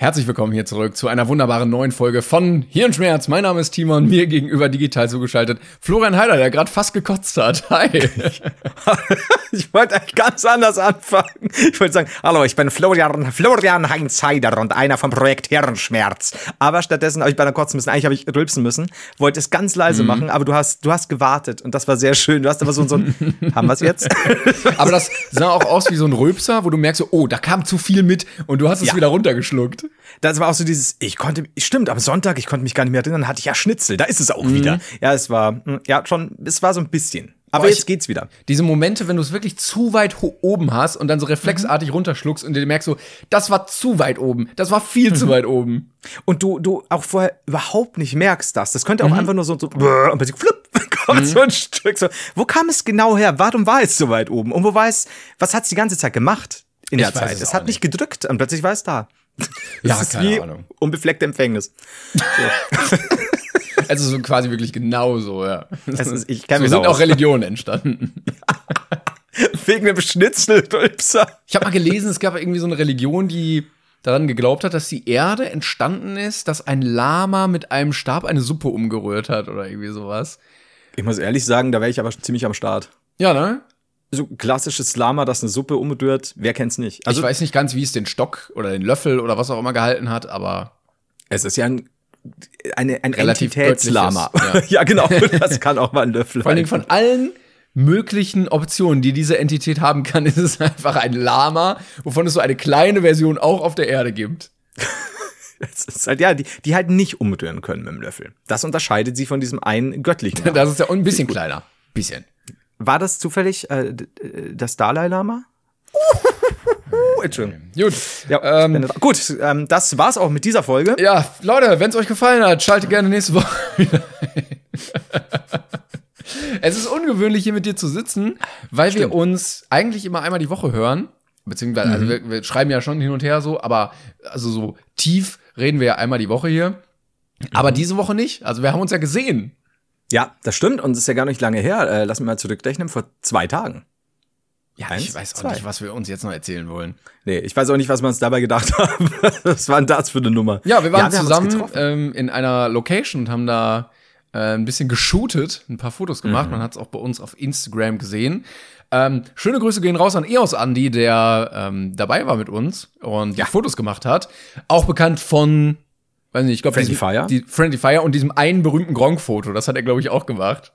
Herzlich willkommen hier zurück zu einer wunderbaren neuen Folge von Hirnschmerz. Mein Name ist Timon, mir gegenüber digital zugeschaltet Florian Heider, der gerade fast gekotzt hat. Hi. ich wollte eigentlich ganz anders anfangen. Ich wollte sagen, hallo, ich bin Florian, Florian Heinz Heider und einer vom Projekt Hirnschmerz. Aber stattdessen habe ich bei einer kurzen müssen, eigentlich habe ich rülpsen müssen, wollte es ganz leise mhm. machen, aber du hast, du hast gewartet und das war sehr schön. Du hast aber so, so ein, haben wir es jetzt? aber das sah auch aus wie so ein Rülpser, wo du merkst, oh, da kam zu viel mit und du hast es ja. wieder runtergeschluckt. Das war auch so dieses, ich konnte, stimmt, am Sonntag, ich konnte mich gar nicht mehr erinnern, hatte ich ja Schnitzel, da ist es auch mhm. wieder. Ja, es war, hm, ja, schon, es war so ein bisschen. Aber Boah, jetzt geht's wieder. Diese Momente, wenn du es wirklich zu weit oben hast und dann so reflexartig mhm. runterschluckst und du merkst so, das war zu weit oben, das war viel mhm. zu weit oben. Und du, du auch vorher überhaupt nicht merkst das. Das könnte auch mhm. einfach nur so, so und plötzlich flupp, kommt so ein mhm. Stück. So. Wo kam es genau her? Warum war es so weit oben? Und wo war es, was hat es die ganze Zeit gemacht in der ich Zeit? Es, es hat nicht gedrückt und plötzlich war es da. Das ja, ist keine wie Ahnung. Unbefleckte Empfängnis. So. also so quasi wirklich genauso, ja. Ist, ich so sind auch Religionen entstanden. Wegen dem Schnitzelrülpser. Ich habe mal gelesen, es gab irgendwie so eine Religion, die daran geglaubt hat, dass die Erde entstanden ist, dass ein Lama mit einem Stab eine Suppe umgerührt hat oder irgendwie sowas. Ich muss ehrlich sagen, da wäre ich aber ziemlich am Start. Ja, ne? So klassisches Lama, das eine Suppe umrührt, wer kennt's nicht? Also, ich weiß nicht ganz, wie es den Stock oder den Löffel oder was auch immer gehalten hat, aber. Es ist ja ein, eine, ein Entitätslama. Ja. ja, genau. Das kann auch mal ein Löffel Vor allem von allen möglichen Optionen, die diese Entität haben kann, ist es einfach ein Lama, wovon es so eine kleine Version auch auf der Erde gibt. Das ist halt, ja, die, die halt nicht umrühren können mit dem Löffel. Das unterscheidet sie von diesem einen göttlichen. Lama. Das ist ja ein bisschen kleiner. Bisschen. War das zufällig äh, das Dalai Lama? Entschuldigung. Gut. Ja, ähm, gut, ähm, das war's auch mit dieser Folge. Ja, Leute, wenn es euch gefallen hat, schaltet gerne nächste Woche wieder Es ist ungewöhnlich, hier mit dir zu sitzen, weil Stimmt. wir uns eigentlich immer einmal die Woche hören. Beziehungsweise, also mhm. also wir, wir, schreiben ja schon hin und her so, aber also so tief reden wir ja einmal die Woche hier. Mhm. Aber diese Woche nicht. Also wir haben uns ja gesehen. Ja, das stimmt und es ist ja gar nicht lange her. Äh, lass mich mal zurückrechnen, vor zwei Tagen. Ja, Eins, ich weiß auch zwei. nicht, was wir uns jetzt noch erzählen wollen. Nee, ich weiß auch nicht, was wir uns dabei gedacht haben. was war denn das für eine Nummer? Ja, wir waren ja, wir zusammen ähm, in einer Location und haben da äh, ein bisschen geshootet, ein paar Fotos gemacht. Mhm. Man hat es auch bei uns auf Instagram gesehen. Ähm, schöne Grüße gehen raus an EOS Andy, der ähm, dabei war mit uns und ja. Fotos gemacht hat. Auch bekannt von weiß nicht, ich glaube, Friendly Fire. Die Friendly Fire und diesem einen berühmten Gronk-Foto, das hat er, glaube ich, auch gemacht.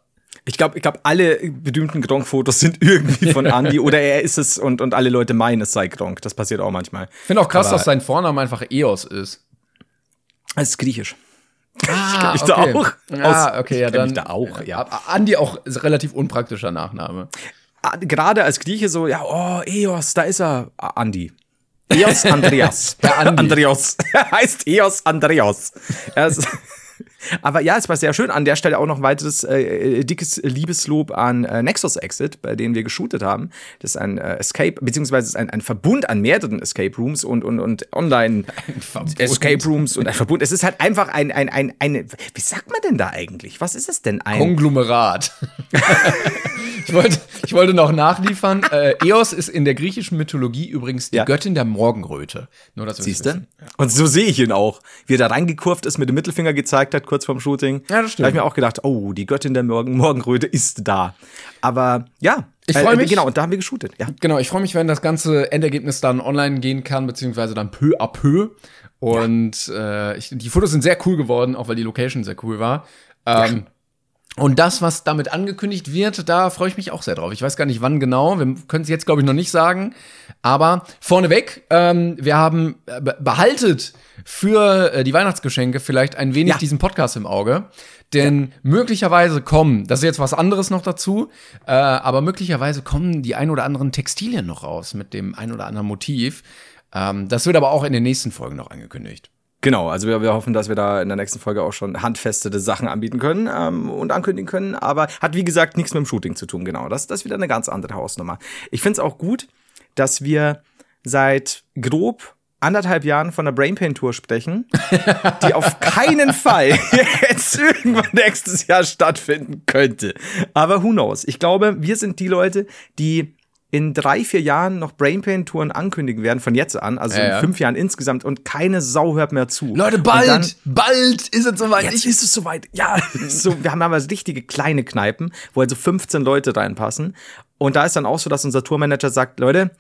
Ich glaube, ich glaube, alle berühmten Gronk-Fotos sind irgendwie von Andy oder er ist es und, und alle Leute meinen, es sei Gronk. Das passiert auch manchmal. Ich finde auch krass, Aber dass sein Vorname einfach Eos ist. Es ist griechisch. Ah, ich okay. da auch. Ah, okay, ja, dann. Ich da auch, ja. Andi auch relativ unpraktischer Nachname. Ah, gerade als Grieche so, ja, oh, Eos, da ist er. Andi. Eos Andreas. Andreas. Er heißt Eos Andreas. Er ist aber ja, es war sehr schön. An der Stelle auch noch ein weiteres äh, äh, dickes Liebeslob an äh, Nexus Exit, bei denen wir geshootet haben. Das ist ein äh, Escape, beziehungsweise ein, ein Verbund an mehreren Escape Rooms und, und, und Online-Escape Rooms und ein Verbund. Es ist halt einfach ein, ein, ein, eine, wie sagt man denn da eigentlich? Was ist es denn? Ein Konglomerat. ich, wollte, ich wollte noch nachliefern. Äh, Eos ist in der griechischen Mythologie übrigens die ja. Göttin der Morgenröte. Nur, dass Siehst du? Ja. Und so sehe ich ihn auch. Wie er da reingekurft ist, mit dem Mittelfinger gezeigt hat, kurz vorm Shooting. Ja, das stimmt. Da habe ich mir auch gedacht, oh, die Göttin der Morgen Morgenröte ist da. Aber ja, ich freue äh, mich. Genau, und da haben wir geshootet. Ja. Genau, ich freue mich, wenn das ganze Endergebnis dann online gehen kann, beziehungsweise dann peu à peu. Und ja. äh, ich, die Fotos sind sehr cool geworden, auch weil die Location sehr cool war. Ähm, ja. Und das, was damit angekündigt wird, da freue ich mich auch sehr drauf. Ich weiß gar nicht, wann genau. Wir können es jetzt, glaube ich, noch nicht sagen. Aber vorneweg, ähm, wir haben äh, behaltet für äh, die Weihnachtsgeschenke vielleicht ein wenig Ja. diesen Podcast im Auge. Denn möglicherweise kommen, das ist jetzt was anderes noch dazu, äh, aber möglicherweise kommen die ein oder anderen Textilien noch raus mit dem ein oder anderen Motiv. Ähm, das wird aber auch in den nächsten Folgen noch angekündigt. Genau, also wir, wir hoffen, dass wir da in der nächsten Folge auch schon handfeste Sachen anbieten können ähm, und ankündigen können, aber hat wie gesagt nichts mit dem Shooting zu tun, genau. Das, das ist wieder eine ganz andere Hausnummer. Ich finde es auch gut, dass wir seit grob anderthalb Jahren von der Brain Pain Tour sprechen, die auf keinen Fall jetzt irgendwann nächstes Jahr stattfinden könnte. Aber who knows? Ich glaube, wir sind die Leute, die in drei, vier Jahren noch Brain Pain Touren ankündigen werden, von jetzt an, also Ja, in fünf Jahren insgesamt und keine Sau hört mehr zu. Leute, bald, dann- bald ist es soweit. Jetzt ist es soweit. Ja, so, wir haben aber richtige kleine Kneipen, wo also 15 Leute reinpassen. Und da ist dann auch so, dass unser Tourmanager sagt, Leute,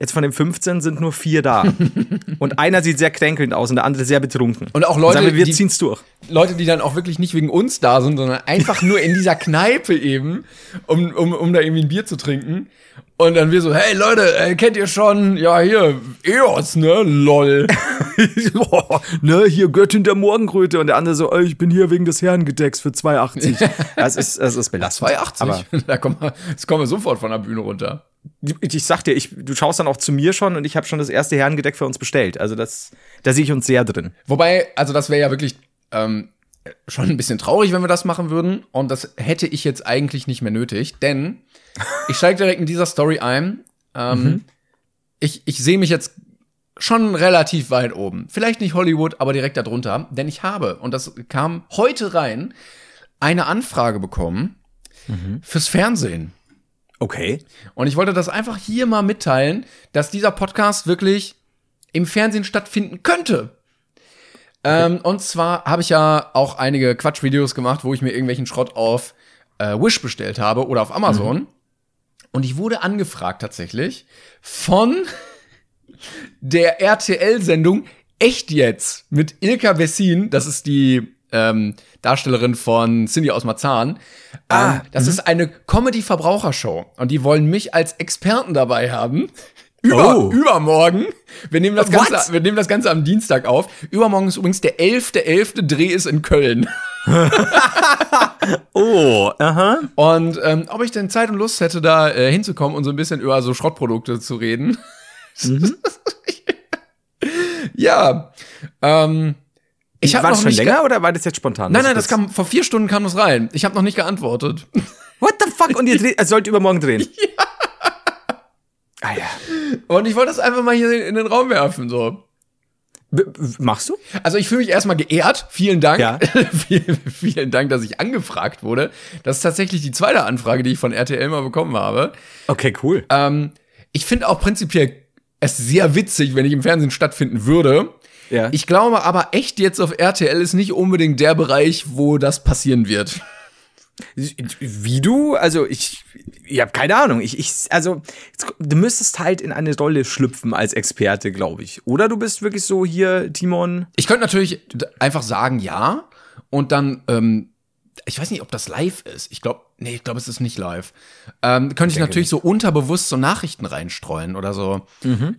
jetzt von den 15 sind nur vier da. und einer sieht sehr kränkelnd aus und der andere sehr betrunken. Und auch Leute, sagen wir, wir die- ziehen's durch. Leute, die dann auch wirklich nicht wegen uns da sind, sondern einfach nur in dieser Kneipe eben, um, um, um da irgendwie ein Bier zu trinken. Und dann wir so, hey Leute, äh, kennt ihr schon, ja hier, EOS, ne, lol. Boah, ne, hier Göttin der Morgenkröte und der andere so, ey, ich bin hier wegen des Herrengedecks für 2,80. Das ist, das ist belastend. 280, Aber da kommen wir, kommen wir sofort von der Bühne runter. Ich, sag dir, ich, du schaust dann auch zu mir schon und ich habe schon das erste Herrengedeck für uns bestellt. Also das, da sehe ich uns sehr drin. Wobei, also das wäre ja wirklich ähm, schon ein bisschen traurig, wenn wir das machen würden. Und das hätte ich jetzt eigentlich nicht mehr nötig, denn ich steige direkt in dieser Story ein. Ähm, Ich, ich sehe mich jetzt schon relativ weit oben. Vielleicht nicht Hollywood, aber direkt darunter. Denn ich habe, und das kam heute rein, eine Anfrage bekommen fürs Fernsehen. Okay. Und ich wollte das einfach hier mal mitteilen, dass dieser Podcast wirklich im Fernsehen stattfinden könnte. Ähm, und zwar habe ich ja auch einige Quatschvideos gemacht, wo ich mir irgendwelchen Schrott auf äh, Wish bestellt habe oder auf Amazon. Und ich wurde angefragt tatsächlich von der RTL-Sendung Echt jetzt mit Ilka Wessin, das ist die ähm, Darstellerin von Cindy aus Marzahn. Ah, ähm, das ist eine Comedy-Verbrauchershow und die wollen mich als Experten dabei haben. Über, Oh. Übermorgen. Wir nehmen, das What? Ganze, wir nehmen das Ganze am Dienstag auf. Übermorgen ist übrigens der 11.11. Dreh ist in Köln. Oh, aha. Und ähm, ob ich denn Zeit und Lust hätte, da äh, hinzukommen und so ein bisschen über so Schrottprodukte zu reden. ja. Ähm, ich habe war noch das schon nicht länger ge- oder war das jetzt spontan? Nein, nein, das kam vor vier Stunden kam das rein. Ich habe noch nicht geantwortet. What the fuck? Und ihr dreht, also sollt übermorgen drehen? Ja. Ah ja. Und ich wollte das einfach mal hier in den Raum werfen. So. B machst du? Also ich fühle mich erstmal geehrt. Vielen Dank. Ja. vielen, vielen Dank, dass ich angefragt wurde. Das ist tatsächlich die zweite Anfrage, die ich von RTL mal bekommen habe. Okay, cool. Ähm, ich finde auch prinzipiell es sehr witzig, wenn ich im Fernsehen stattfinden würde. Ja. Ich glaube aber echt jetzt auf RTL ist nicht unbedingt der Bereich, wo das passieren wird. Wie du? Also ich, ich habe keine Ahnung. Ich, ich, also du müsstest halt in eine Rolle schlüpfen als Experte, glaube ich. Oder du bist wirklich so hier, Timon. Ich könnte natürlich einfach sagen ja und dann, ähm, ich weiß nicht, ob das live ist. Ich glaube, nee, ich glaube, es ist nicht live. Ähm, könnte ich denke natürlich so unterbewusst so Nachrichten reinstreuen oder so.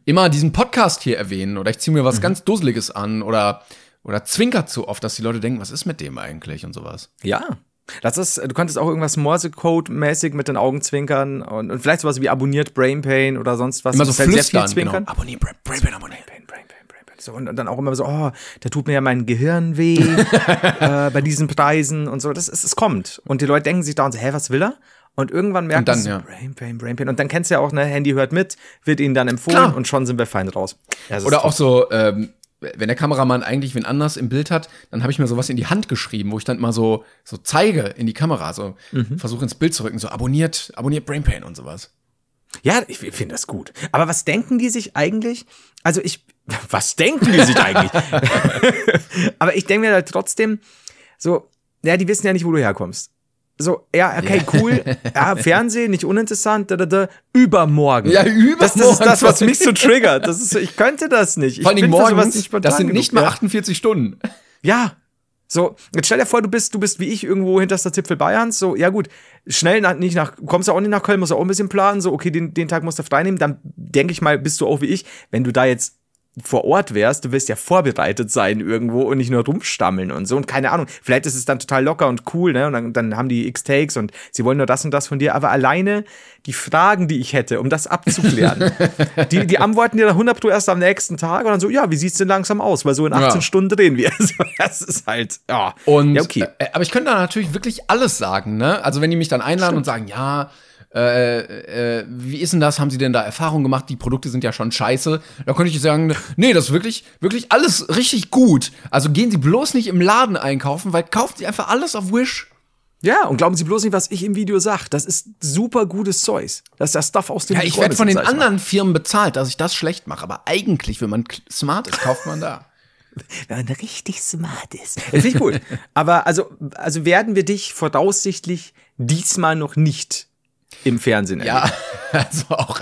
Immer diesen Podcast hier erwähnen oder ich ziehe mir was ganz Dusseliges an oder oder zwinkert zu oft, dass die Leute denken, was ist mit dem eigentlich und sowas. Ja. Das ist, du könntest auch irgendwas Morse-Code-mäßig mit den Augen zwinkern und, und vielleicht sowas wie abonniert Brain Pain oder sonst was. Immer so musst halt sehr flüstern, viel genau. zwinkern. Abonnieren, Brain, Brain, Brain, abonnieren. Brain, Brain. So, und, und dann auch immer so, oh, da tut mir ja mein Gehirn weh äh, bei diesen Preisen und so. Das ist, es kommt. Und die Leute denken sich da und so, hä, was will er? Und irgendwann merken dann, sie ja. Brain Pain, Brain Pain. Und dann kennst du ja auch, ne, Handy hört mit, wird ihnen dann empfohlen Klar. und schon sind wir fein raus. Ja, Oder auch so, ähm, wenn der Kameramann eigentlich wen anders im Bild hat, dann habe ich mir sowas in die Hand geschrieben, wo ich dann mal so, so zeige in die Kamera, so versuche ins Bild zu rücken, so abonniert, abonniert Brain Pain und sowas. Ja, ich finde das gut. Aber was denken die sich eigentlich? Also ich, was denken die sich eigentlich? Aber ich denke mir halt trotzdem, so, ja, die wissen ja nicht, wo du herkommst. So, ja, okay, cool. Ja, Fernsehen, nicht uninteressant, da, da, da, übermorgen. Ja, übermorgen. Das, das ist das, was mich so triggert. Das ist, ich könnte das nicht. Ich Vor allem spontan das sind nicht mal ja. 48 Stunden. Ja. So, jetzt stell dir vor, du bist, du bist wie ich irgendwo hinterster Zipfel Bayerns. So, ja gut, schnell nach, nicht nach, kommst du auch nicht nach Köln, musst du auch ein bisschen planen. So, okay, den, den Tag musst du frei nehmen. Dann denke ich mal, bist du auch wie ich. Wenn du da jetzt vor Ort wärst, du wirst ja vorbereitet sein irgendwo und nicht nur rumstammeln und so. Und keine Ahnung, vielleicht ist es dann total locker und cool, ne? Und dann, dann haben die X-Takes und sie wollen nur das und das von dir. Aber alleine die Fragen, die ich hätte, um das abzuklären, die, die antworten dir dann 100 Pro erst am nächsten Tag und dann so, ja, wie sieht's denn langsam aus? Weil so in 18 Ja. Stunden drehen wir. Also, das ist halt, ja. Und, ja, okay. äh, aber ich könnte da natürlich wirklich alles sagen, ne? Also wenn die mich dann einladen und sagen, ja, äh, äh, wie ist denn das? Haben Sie denn da Erfahrung gemacht? Die Produkte sind ja schon scheiße. Da könnte ich sagen, nee, das ist wirklich, wirklich alles richtig gut. Also gehen Sie bloß nicht im Laden einkaufen, weil kaufen Sie einfach alles auf Wish. Ja, und glauben Sie bloß nicht, was ich im Video sage. Das ist super gutes Zeugs. Das ist der Stuff aus dem Ja, ich werde von den sag anderen Firmen bezahlt, dass ich das schlecht mache. Aber eigentlich, wenn man smart ist, kauft man da. mal. Wenn man richtig smart ist. Das finde ich gut. Aber also, also werden wir dich voraussichtlich diesmal noch nicht im Fernsehen. Ja, also auch,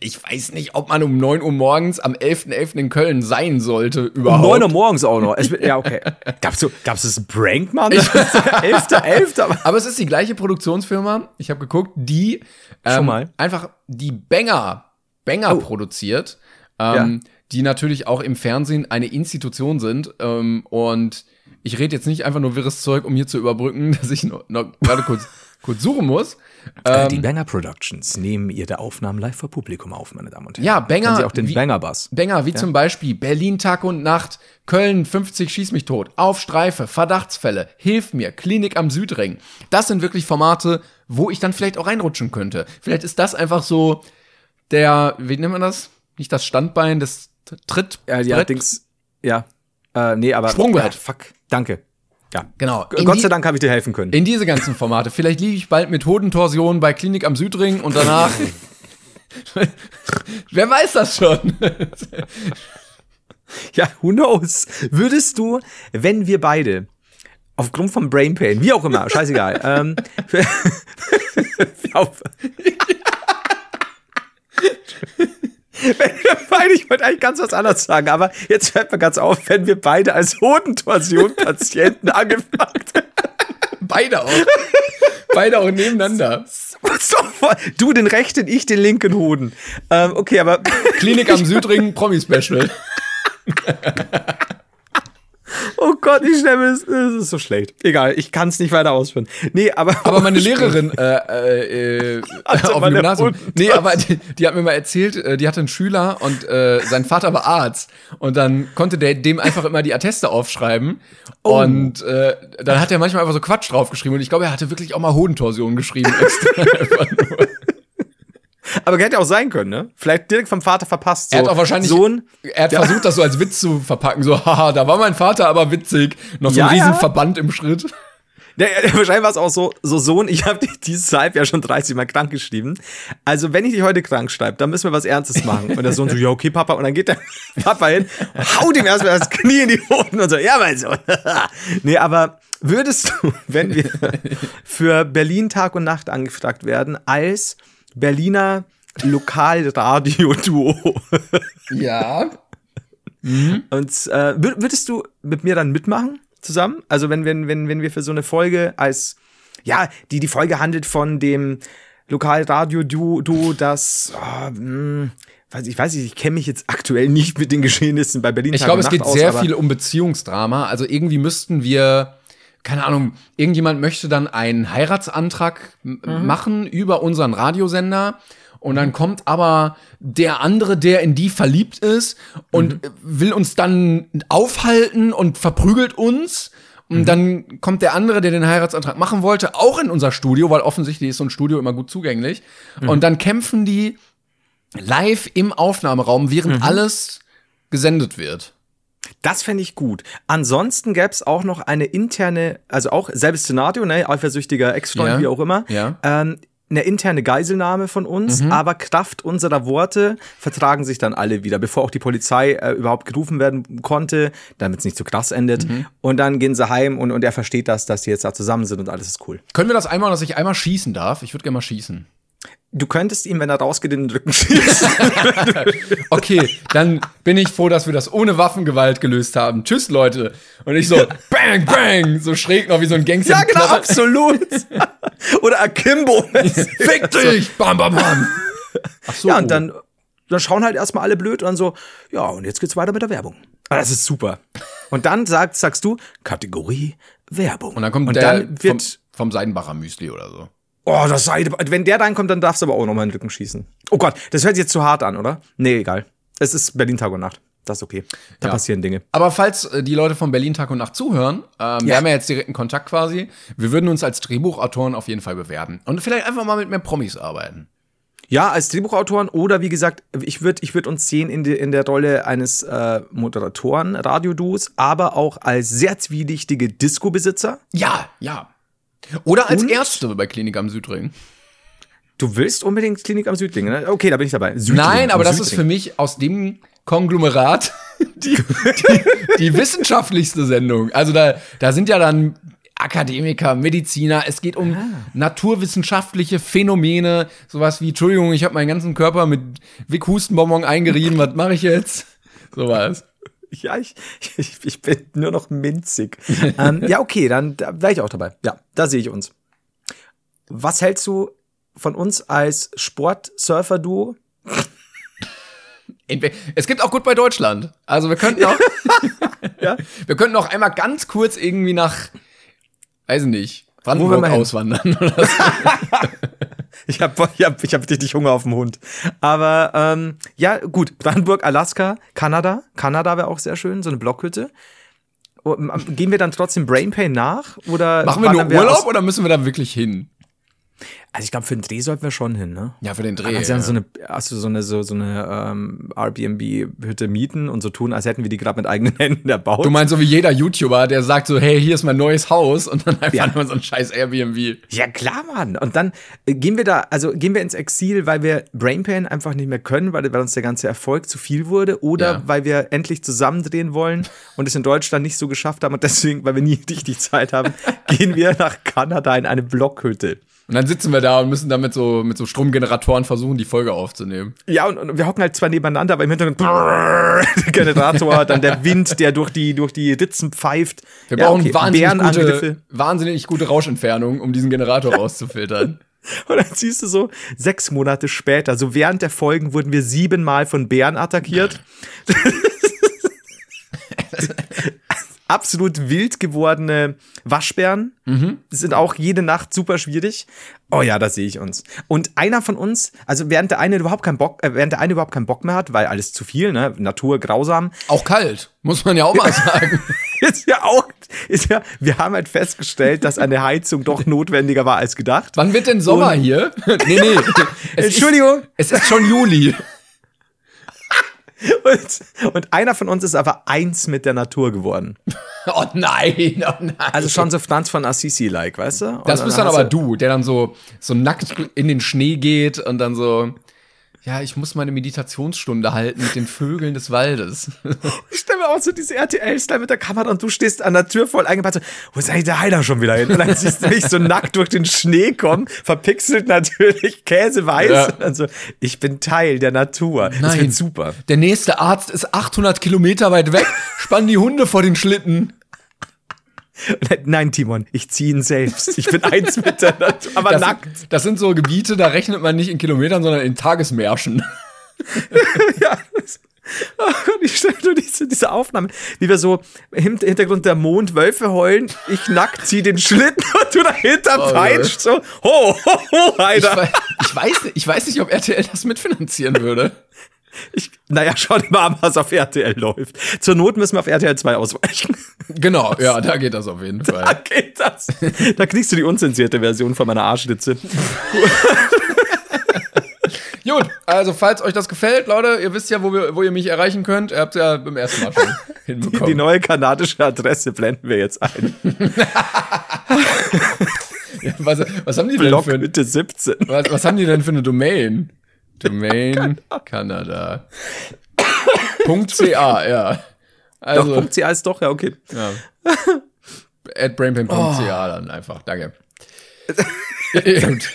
ich weiß nicht, ob man um 9 Uhr morgens am 11.11. in Köln sein sollte Um überhaupt. 9 Uhr morgens auch noch. Es ja, okay. Gab's so, gab's das Prank, Mann? 11.11. aber- Aber es ist die gleiche Produktionsfirma, ich habe geguckt, die ähm, einfach die Banger, Banger Oh. produziert, ähm, die natürlich auch im Fernsehen eine Institution sind. Ähm, und ich rede jetzt nicht einfach nur wirres Zeug, um hier zu überbrücken, dass ich noch, noch gerade kurz, kurz suchen muss. Äh, Ähm, die Banger Productions nehmen ihre Aufnahmen live vor Publikum auf, meine Damen und Herren. Ja, Banger- Kennen Sie auch den wie- Banger-Bass. Banger, wie zum Beispiel Berlin Tag und Nacht, Köln 50 Schieß mich tot, Auf Streife, Verdachtsfälle, Hilf mir, Klinik am Südring. Das sind wirklich Formate, wo ich dann vielleicht auch reinrutschen könnte. Vielleicht ist das einfach so der, wie nennt man das? Nicht das Standbein, das Tritt. Ja, ja. Dings, ja. Äh, nee, aber. Sprungbrett. Ja, fuck. Danke. Ja. Genau. In Gott sei Dank habe ich dir helfen können. In diese ganzen Formate. Vielleicht liege ich bald mit Hodentorsion bei Klinik am Südring und danach. Wer weiß das schon? Ja, who knows? Würdest du, wenn wir beide aufgrund vom Brain Pain, wie auch immer, scheißegal, ähm, für, auf, ich wollte eigentlich ganz was anderes sagen, aber jetzt fällt mir ganz auf, wenn wir beide als Hodentorsion-Patienten angefragt Beide auch. Beide auch nebeneinander. Du den rechten, ich den linken Hoden. Ähm, okay, aber Klinik am Südring, Promi-Special. oh Gott, ich stelle mir das, das ist so schlecht. Egal, ich kann es nicht weiter ausführen. Nee, aber Aber meine Lehrerin äh, äh, äh, Hatte auf dem Gymnasium. Nee, aber die, die hat mir mal erzählt, äh, die hatte einen Schüler und äh, sein Vater war Arzt. Und dann konnte der dem einfach immer die Atteste aufschreiben. Oh. Und äh, dann hat er manchmal einfach so Quatsch draufgeschrieben. Und ich glaube, er hatte wirklich auch mal Hodentorsion geschrieben. Extra. Aber hätte auch sein können, ne? Vielleicht direkt vom Vater verpasst. So, Er hat auch wahrscheinlich Sohn. Er hat versucht, das so als Witz zu verpacken. So, haha, da war mein Vater aber witzig. Noch so Ja, ein riesen ja. Verband im Schritt. Der, der, wahrscheinlich war es auch so, so Sohn, ich habe dich dieses Halbjahr schon 30 Mal krank geschrieben. Also, wenn ich dich heute krank schreibe, dann müssen wir was Ernstes machen. Und der Sohn so, ja, okay, Papa. Und dann geht der Papa hin, haut ihm erstmal das Knie in die Hoden und so, ja, mein Sohn. nee, aber würdest du, wenn wir für Berlin Tag und Nacht angefragt werden, als Berliner Lokalradio-Duo, Ja. Und äh, wür- würdest du mit mir dann mitmachen zusammen? Also wenn, wenn, wenn, wenn wir für so eine Folge als, ja, die, die Folge handelt von dem Lokalradio-Duo, das, ah, mh, weiß ich weiß nicht, ich kenne mich jetzt aktuell nicht mit den Geschehnissen bei Berlin Ich glaube, es geht aus, sehr viel um Beziehungsdrama. Also irgendwie müssten wir, keine Ahnung, irgendjemand möchte dann einen Heiratsantrag Mhm. machen über unseren Radiosender. Und dann kommt aber der andere, der in die verliebt ist und Mhm. will uns dann aufhalten und verprügelt uns. Und Mhm. dann kommt der andere, der den Heiratsantrag machen wollte, auch in unser Studio, weil offensichtlich ist so ein Studio immer gut zugänglich. Mhm. Und dann kämpfen die live im Aufnahmeraum, während Mhm. alles gesendet wird. Das fände ich gut. Ansonsten gäbe es auch noch eine interne, also auch selbes Szenario, ne, eifersüchtiger Ex-Freund, Ja. wie auch immer. Ja. Ähm, eine interne Geiselnahme von uns, Mhm. aber Kraft unserer Worte vertragen sich dann alle wieder, bevor auch die Polizei äh, überhaupt gerufen werden konnte, damit es nicht zu krass endet. Mhm. Und dann gehen sie heim und, und er versteht das, dass die jetzt da zusammen sind und alles ist cool. Können wir das einmal, dass ich einmal schießen darf? Ich würde gerne mal schießen. Du könntest ihm, wenn er rausgeht, in den Rücken schießen. Okay, dann bin ich froh, dass wir das ohne Waffengewalt gelöst haben. Tschüss, Leute. Und ich so, bang, bang, so schräg noch wie so ein Gangster. ja, genau, absolut. Oder Akimbo. Fick dich! Bam, bam, bam. Ach so. Ja, und dann, dann schauen halt erstmal alle blöd und dann so, ja, und jetzt geht's weiter mit der Werbung. Ah, das ist super. Und dann sagst, sagst du, Kategorie Werbung. Und dann kommt und der dann vom, wird, vom Seidenbacher Müsli oder so. Oh, das sei, wenn der reinkommt, dann darfst du aber auch nochmal in den Rücken schießen. Oh Gott, das hört sich jetzt zu hart an, oder? Nee, egal. Es ist Berlin Tag und Nacht. Das ist okay. Da Ja. passieren Dinge. Aber falls äh, die Leute von Berlin Tag und Nacht zuhören, ähm, wir Ja. haben ja jetzt direkten Kontakt quasi, wir würden uns als Drehbuchautoren auf jeden Fall bewerben. Und vielleicht einfach mal mit mehr Promis arbeiten. Ja, als Drehbuchautoren oder wie gesagt, ich würde ich würd uns sehen in, de, in der Rolle eines äh, Moderatoren, Radioduos, aber auch als sehr zwielichtige Disco-Besitzer. Ja, ja. Oder als Und? Ärzte bei Klinik am Südring. Du willst unbedingt Klinik am Südling, ne? Okay, da bin ich dabei. Südling, Nein, aber das ist für Südring. mich aus dem Konglomerat die, die, die wissenschaftlichste Sendung. Also da, da sind ja dann Akademiker, Mediziner, es geht um naturwissenschaftliche Phänomene, sowas wie, Entschuldigung, ich habe meinen ganzen Körper mit Vic Hustenbonbon eingerieben, was mache ich jetzt? Sowas. Ja, ich, ich, ich bin nur noch minzig. ähm, ja, okay, dann da wäre ich auch dabei. Ja, da sehe ich uns. Was hältst du von uns als Sport-Surfer-Duo? Es gibt auch gut bei Deutschland. Also wir könnten auch, Ja. wir könnten auch einmal ganz kurz irgendwie nach, weiß ich nicht, Brandenburg auswandern oder so. Ich habe ich hab, ich hab richtig Hunger auf den Hund. Aber ähm, ja, gut. Brandenburg, Alaska, Kanada. Kanada wäre auch sehr schön, so eine Blockhütte. Ähm, Gehen wir dann trotzdem Brain Pain nach? Oder Machen wir nur Urlaub oder müssen wir da wirklich hin? Also ich glaube, für den Dreh sollten wir schon hin, ne? Ja, für den Dreh. Also, ja. so eine, also so eine, so, so eine ähm, Airbnb-Hütte mieten und so tun, als hätten wir die gerade mit eigenen Händen erbaut. Du meinst so wie jeder YouTuber, der sagt so, hey, hier ist mein neues Haus und dann einfach Ja. nur so ein scheiß Airbnb. Ja, klar, Mann. Und dann äh, gehen wir da, also gehen wir ins Exil, weil wir Brain Pain einfach nicht mehr können, weil, weil uns der ganze Erfolg zu viel wurde oder Ja. weil wir endlich zusammendrehen wollen und es in Deutschland nicht so geschafft haben und deswegen, weil wir nie richtig Zeit haben, gehen wir nach Kanada in eine Blockhütte. Und dann sitzen wir da und müssen dann mit so, mit so Stromgeneratoren versuchen, die Folge aufzunehmen. Ja, und, und wir hocken halt zwar nebeneinander, aber im Hintergrund brrrr, der Generator, dann der Wind, der durch die, durch die Ritzen pfeift. Wir Ja, brauchen okay, wahnsinnig, gute, wahnsinnig gute Rauschentfernung, um diesen Generator rauszufiltern. Und dann siehst du so, sechs Monate später, so während der Folgen wurden wir siebenmal von Bären attackiert. Absolut wild gewordene Waschbären sind auch jede Nacht super schwierig. Oh ja, da sehe ich uns. Und einer von uns, also während der eine überhaupt keinen Bock, äh, während der eine überhaupt keinen Bock mehr hat, weil alles zu viel, ne, Natur grausam, Auch kalt, muss man ja auch mal sagen. ist ja auch, ist ja, wir haben halt festgestellt, dass eine Heizung doch notwendiger war als gedacht. Wann wird denn Sommer Und- hier? nee, nee. Entschuldigung. Ist, es ist schon Juli. Und, und einer von uns ist aber eins mit der Natur geworden. Oh nein, oh nein. Also schon so Franz von Assisi-like, weißt du? Und Das bist dann hast aber du- du, der dann so, so nackt in den Schnee geht und dann so, ja, ich muss meine Meditationsstunde halten mit den Vögeln des Waldes. Ich stelle mir auch so diese RTL-Style mit der Kamera und du stehst an der Tür voll eingepackt, so, wo ist eigentlich der Heiler schon wieder hin? Und dann siehst du mich so nackt durch den Schnee kommen, verpixelt natürlich, käseweiß. Ja. Und dann so, ich bin Teil der Natur. Das wird super. Der nächste Arzt ist 800 Kilometer weit weg, spann die Hunde vor den Schlitten. Nein, Timon, ich ziehe ihn selbst. Ich bin eins mit der Natur, aber Das, nackt. das sind so Gebiete, da rechnet man nicht in Kilometern, sondern in Tagesmärschen. Ja. Oh Gott, ich stelle nur diese, diese Aufnahme, wie wir so im Hintergrund der Mond Wölfe heulen, ich nackt zieh den Schlitten und du dahinter Oh, peitscht so, ho, ho, ho, Ich, Alter. wei- ich, weiß, nicht- ich weiß nicht, ob RTL das mitfinanzieren würde. Ich, naja, schau dir mal an, was auf RTL läuft. Zur Not müssen wir auf RTL 2 ausweichen. Genau, ja, da geht das auf jeden Da Fall. geht das. Da kriegst du die unzensierte Version von meiner Arschlitze. Gut, also falls euch das gefällt, Leute, ihr wisst ja, wo, wir, wo ihr mich erreichen könnt. Ihr habt ja beim ersten Mal schon hinbekommen. Die neue kanadische Adresse blenden wir jetzt ein. was, was haben die denn Block für Mitte 17. was, was haben die denn für eine Domain? Domain Kanada. .ca, ja. Also, Doch, .ca ist doch, ja, okay. ja. at brainpain.ca dann einfach. Danke. Gut.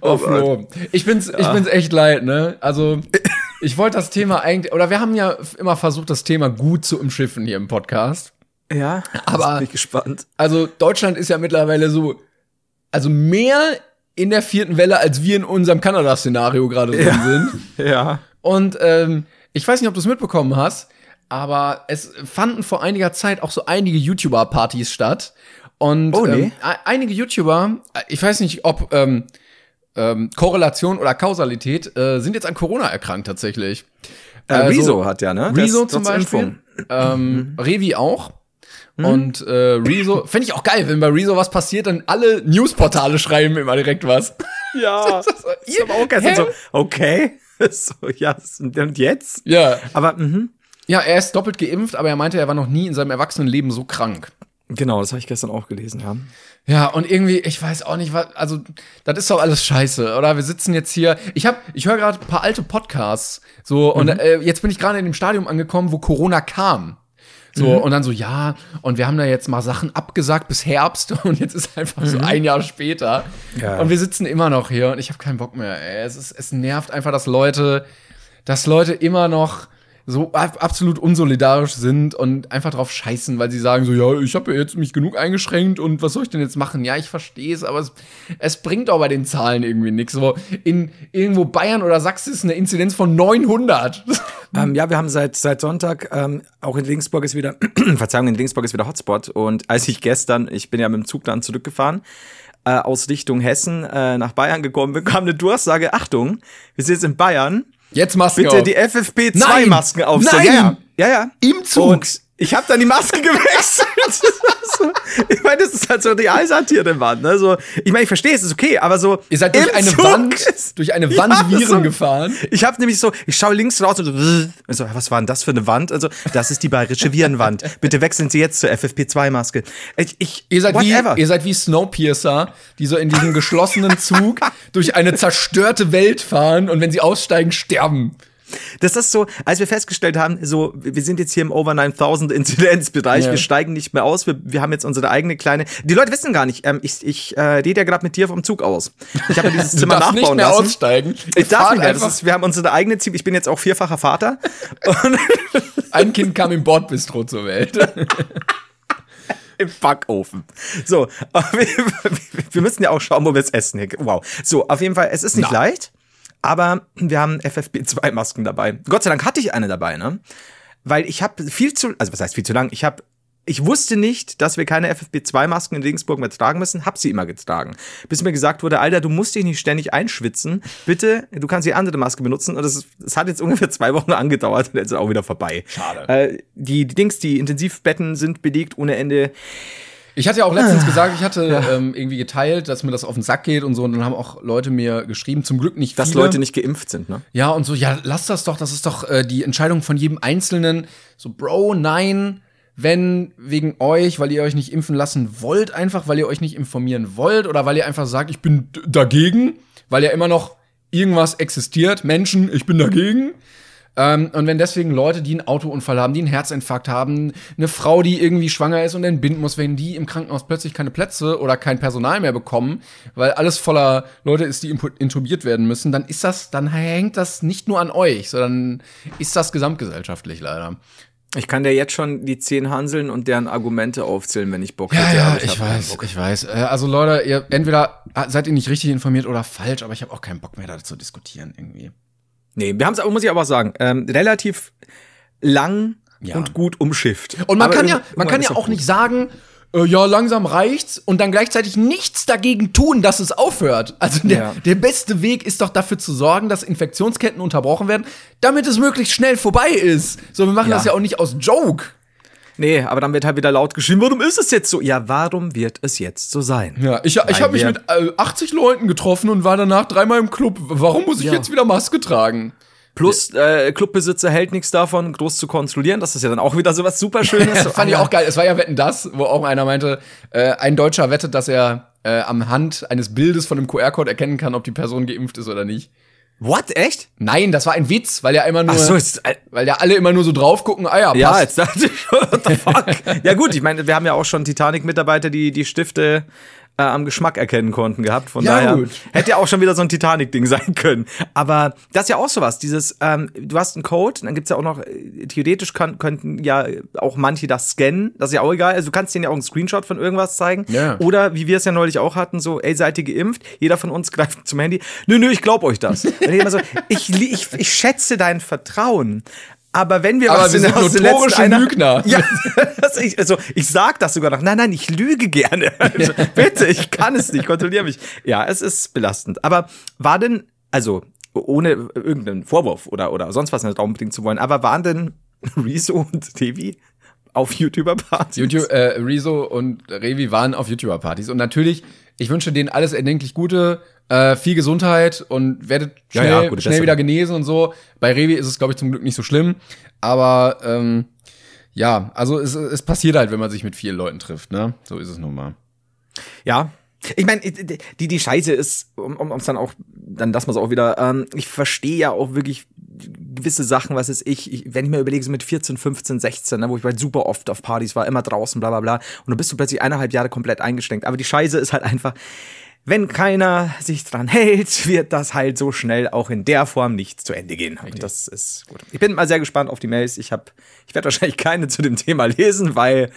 Oh, Flo. Ich bin's, ich bin's echt leid, ne? Also, ich wollte das Thema eigentlich, oder wir haben ja immer versucht, das Thema gut zu umschiffen hier im Podcast. Ja, Aber- bin ich gespannt. Also, Deutschland ist ja mittlerweile so, also mehr in der vierten Welle, als wir in unserem Kanada-Szenario gerade drin Ja. sind. Ja. Und ähm, ich weiß nicht, ob du es mitbekommen hast, aber es fanden vor einiger Zeit auch so einige YouTuber-Partys statt. Und Oh, nee. ähm, einige YouTuber, äh, ich weiß nicht, ob ähm, ähm, Korrelation oder Kausalität, äh, sind jetzt an Corona erkrankt tatsächlich. Äh, Also, Rezo hat ja, ne? Rezo zum Beispiel. Impfung. Ähm, Revi auch. Mhm. Und äh, Rezo, fände ich auch geil, wenn bei Rezo was passiert, dann alle Newsportale schreiben immer direkt was. Ja. Das ist, aber auch gestern Hä? so, okay. So, ja, und jetzt? Ja. Aber, mhm. Ja, er ist doppelt geimpft, aber er meinte, er war noch nie in seinem Erwachsenenleben so krank. Genau, das habe ich gestern auch gelesen, ja. Ja, und irgendwie, ich weiß auch nicht, was, also, das ist doch alles scheiße, oder? Wir sitzen jetzt hier, ich hab, ich höre gerade ein paar alte Podcasts, so, und äh, jetzt bin ich gerade in dem Stadium angekommen, wo Corona kam. So, und dann so, ja, und wir haben da jetzt mal Sachen abgesagt bis Herbst und jetzt ist einfach so ein Jahr später. Ja. Und wir sitzen immer noch hier und ich habe keinen Bock mehr. Ey. Es, ist, es nervt einfach, dass Leute, dass Leute immer noch so ab, absolut unsolidarisch sind und einfach drauf scheißen, weil sie sagen so, ja, ich habe ja jetzt mich genug eingeschränkt und was soll ich denn jetzt machen? Ja, ich verstehe es, aber es, bringt auch bei den Zahlen irgendwie nichts. So in irgendwo Bayern oder Sachsen ist eine Inzidenz von 900. Ähm, ja, wir haben seit, seit Sonntag, ähm, auch in Regensburg ist wieder, Verzeihung, in Regensburg ist wieder Hotspot. Und als ich gestern, ich bin ja mit dem Zug dann zurückgefahren, äh, aus Richtung Hessen äh, nach Bayern gekommen bin, kam eine Durchsage, Achtung, wir sind jetzt in Bayern, Jetzt Masken bitte auf. die Nein! FFP2-Masken aufsetzen. Nein! Ja, ja, ja, ja. Im Zug. Und ich habe dann die Maske gewechselt. so, ich meine, das ist halt so Realsatire, Mann. Ne? So, ich meine, ich verstehe es, ist okay, aber so. Ihr seid durch eine Zug Wand, ist- durch eine Wand Ja, Viren so- gefahren. Ich habe nämlich so, ich schaue links raus und so, und so, was war denn das für eine Wand? Also, das ist die bayerische Virenwand. Bitte wechseln Sie jetzt zur FFP2-Maske. Ich, ich, Ihr seid, whatever. wie, ihr seid wie Snowpiercer, die so in diesem geschlossenen Zug durch eine zerstörte Welt fahren und wenn sie aussteigen, sterben. Das ist so, als wir festgestellt haben, so, wir sind jetzt hier im Over 9000 Inzidenzbereich, Ja. wir steigen nicht mehr aus, wir, wir haben jetzt unsere eigene kleine. Die Leute wissen gar nicht, ähm, ich, ich äh, rede ja gerade mit dir vom Zug aus. Ich habe ja dieses Zimmer nachbauen nicht mehr lassen. aussteigen. Ich darf nicht mehr. Das ist, wir haben unsere eigene Team. Ich bin jetzt auch vierfacher Vater. Ein Kind kam im Bordbistro zur Welt. Im Backofen. So, Fall, wir müssen ja auch schauen, wo wir es essen. Wow. So, auf jeden Fall, es ist nicht Na. leicht, aber wir haben FFP2-Masken dabei. Gott sei Dank hatte ich eine dabei, ne? Weil ich habe viel zu, also was heißt viel zu lang? Ich habe ich wusste nicht, dass wir keine FFP2-Masken in Regensburg mehr tragen müssen, hab sie immer getragen. Bis mir gesagt wurde, Alter, du musst dich nicht ständig einschwitzen. Bitte, du kannst die andere Maske benutzen. Und das, das hat jetzt ungefähr zwei Wochen angedauert und jetzt ist auch wieder vorbei. Schade. Äh, die, die Dings, die Intensivbetten sind belegt ohne Ende. Ich hatte ja auch letztens gesagt, ich hatte ähm, irgendwie geteilt, dass mir das auf den Sack geht und so. Und dann haben auch Leute mir geschrieben, zum Glück nicht dass viele. Leute nicht geimpft sind, ne? Ja, und so, ja, lass das doch, das ist doch äh, die Entscheidung von jedem Einzelnen. So, Bro, nein, wenn wegen euch, weil ihr euch nicht impfen lassen wollt, einfach, weil ihr euch nicht informieren wollt oder weil ihr einfach sagt, ich bin dagegen, weil ja immer noch irgendwas existiert, Menschen, ich bin dagegen. Ähm, und wenn deswegen Leute, die einen Autounfall haben, die einen Herzinfarkt haben, eine Frau, die irgendwie schwanger ist und entbinden muss, wenn die im Krankenhaus plötzlich keine Plätze oder kein Personal mehr bekommen, weil alles voller Leute ist, die intubiert werden müssen, dann ist das, dann hängt das nicht nur an euch, sondern ist das gesamtgesellschaftlich leider. Ich kann dir jetzt schon die zehn Hanseln und deren Argumente aufzählen, wenn ich Bock hätte. aber hab keinen Bock. ich weiß. Äh, Also Leute, ihr entweder seid ihr nicht richtig informiert oder falsch, aber ich habe auch keinen Bock mehr dazu zu diskutieren irgendwie. Nee, wir haben es, muss ich aber auch sagen, ähm, relativ lang Ja. und gut umschifft. Und man Aber kann ja, man kann ja auch auch gut. nicht sagen, äh, ja, langsam reicht's und dann gleichzeitig nichts dagegen tun, dass es aufhört. Also der, Ja. der beste Weg ist doch dafür zu sorgen, dass Infektionsketten unterbrochen werden, damit es möglichst schnell vorbei ist. So, wir machen Ja. das ja auch nicht aus Joke. Nee, aber dann wird halt wieder laut geschrien, warum ist es jetzt so? Ja, warum wird es jetzt so sein? Ja, ich, ich habe mich mit äh, 80 Leuten getroffen und war danach dreimal im Club. Warum muss ich Ja. jetzt wieder Maske tragen? Plus, äh, Clubbesitzer hält nichts davon, groß zu kontrollieren. Das ist ja dann auch wieder so was super Schönes. Das fand ich auch geil. Es war ja Wetten das, wo auch einer meinte, äh, ein Deutscher wettet, dass er äh, am Hand eines Bildes von einem QR-Code erkennen kann, ob die Person geimpft ist oder nicht. What? Echt? Nein, das war ein Witz, weil ja immer nur, Ach so, ist, äh, weil ja alle immer nur so drauf gucken. Ah ja, ja, passt. jetzt dachte ich, what the fuck? ja gut, ich meine, wir haben ja auch schon Titanic-Mitarbeiter, die die Stifte äh, am Geschmack erkennen konnten gehabt. Von Ja, daher gut. hätte ja auch schon wieder so ein Titanic-Ding sein können. Aber das ist ja auch sowas. Dieses, ähm, du hast einen Code, dann gibt's ja auch noch, äh, theoretisch kann, könnten ja auch manche das scannen. Das ist ja auch egal. Also du kannst denen ja auch einen Screenshot von irgendwas zeigen. Ja. Oder wie wir es ja neulich auch hatten, so, ey, seid ihr geimpft? Jeder von uns greift zum Handy. Nö, nö, ich glaub euch das. Ich so, ich, ich, ich schätze dein Vertrauen. Aber wenn wir Aber was wir in- sind notorische einer- Lügner. Ja, ich, also ich sag das sogar noch. Nein, nein, ich lüge gerne. Also, bitte, ich kann es nicht, kontrolliere mich. Ja, es ist belastend. Aber war denn, also ohne irgendeinen Vorwurf oder, oder sonst was in den Raum bringen zu wollen, aber waren denn Rezo und Devi auf YouTuber-Partys? YouTube, äh, Rezo und Revi waren auf YouTuber-Partys. Und natürlich, ich wünsche denen alles erdenklich Gute, äh, viel Gesundheit und werdet Ja, schnell, ja, gute schnell Besserung. wieder genesen und so. Bei Revi ist es, glaube ich, zum Glück nicht so schlimm. Aber ähm, ja, also es, es passiert halt, wenn man sich mit vielen Leuten trifft, ne? So ist es nun mal. Ja. Ich meine, die, die Scheiße ist, um um um's dann auch, dann lassen wir es auch wieder, ähm, ich verstehe ja auch wirklich gewisse Sachen, was ist ich, ich, wenn ich mir überlege, so mit 14, 15, 16, ne, wo ich halt super oft auf Partys war, immer draußen, bla bla bla, und dann bist du plötzlich eineinhalb Jahre komplett eingeschränkt. Aber die Scheiße ist halt einfach, wenn keiner sich dran hält, wird das halt so schnell auch in der Form nicht zu Ende gehen. Und das ist gut. Ich bin mal sehr gespannt auf die Mails. Ich habe, ich werde wahrscheinlich keine zu dem Thema lesen, weil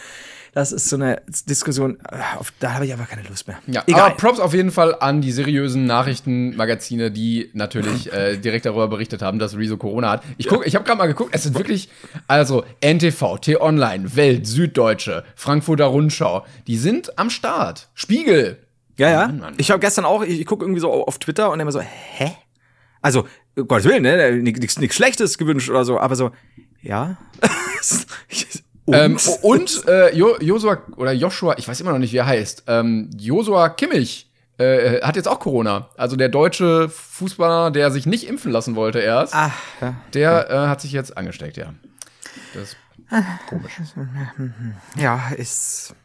das ist so eine Diskussion, äh, auf, da habe ich einfach keine Lust mehr. Ja, Egal. aber Props auf jeden Fall an die seriösen Nachrichtenmagazine, die natürlich äh, direkt darüber berichtet haben, dass Rezo Corona hat. Ich guck, ich habe gerade mal geguckt, es sind wirklich also NTV, T-Online, Welt, Süddeutsche, Frankfurter Rundschau, die sind am Start. Spiegel. Ja, ja. Mann, Mann. Ich habe gestern auch, ich, ich gucke irgendwie so auf Twitter und immer so, hä? Also, um Gottes Willen, ne? Nichts nichts Schlechtes gewünscht oder so, aber so, ja. und? Ähm, und äh, jo Joshua oder Joshua, ich weiß immer noch nicht, wie er heißt. Ähm, Joshua Kimmich äh, hat jetzt auch Corona. Also der deutsche Fußballer, der sich nicht impfen lassen wollte erst, Ach, ja. der äh, hat sich jetzt angesteckt, ja. Das Ja, ist.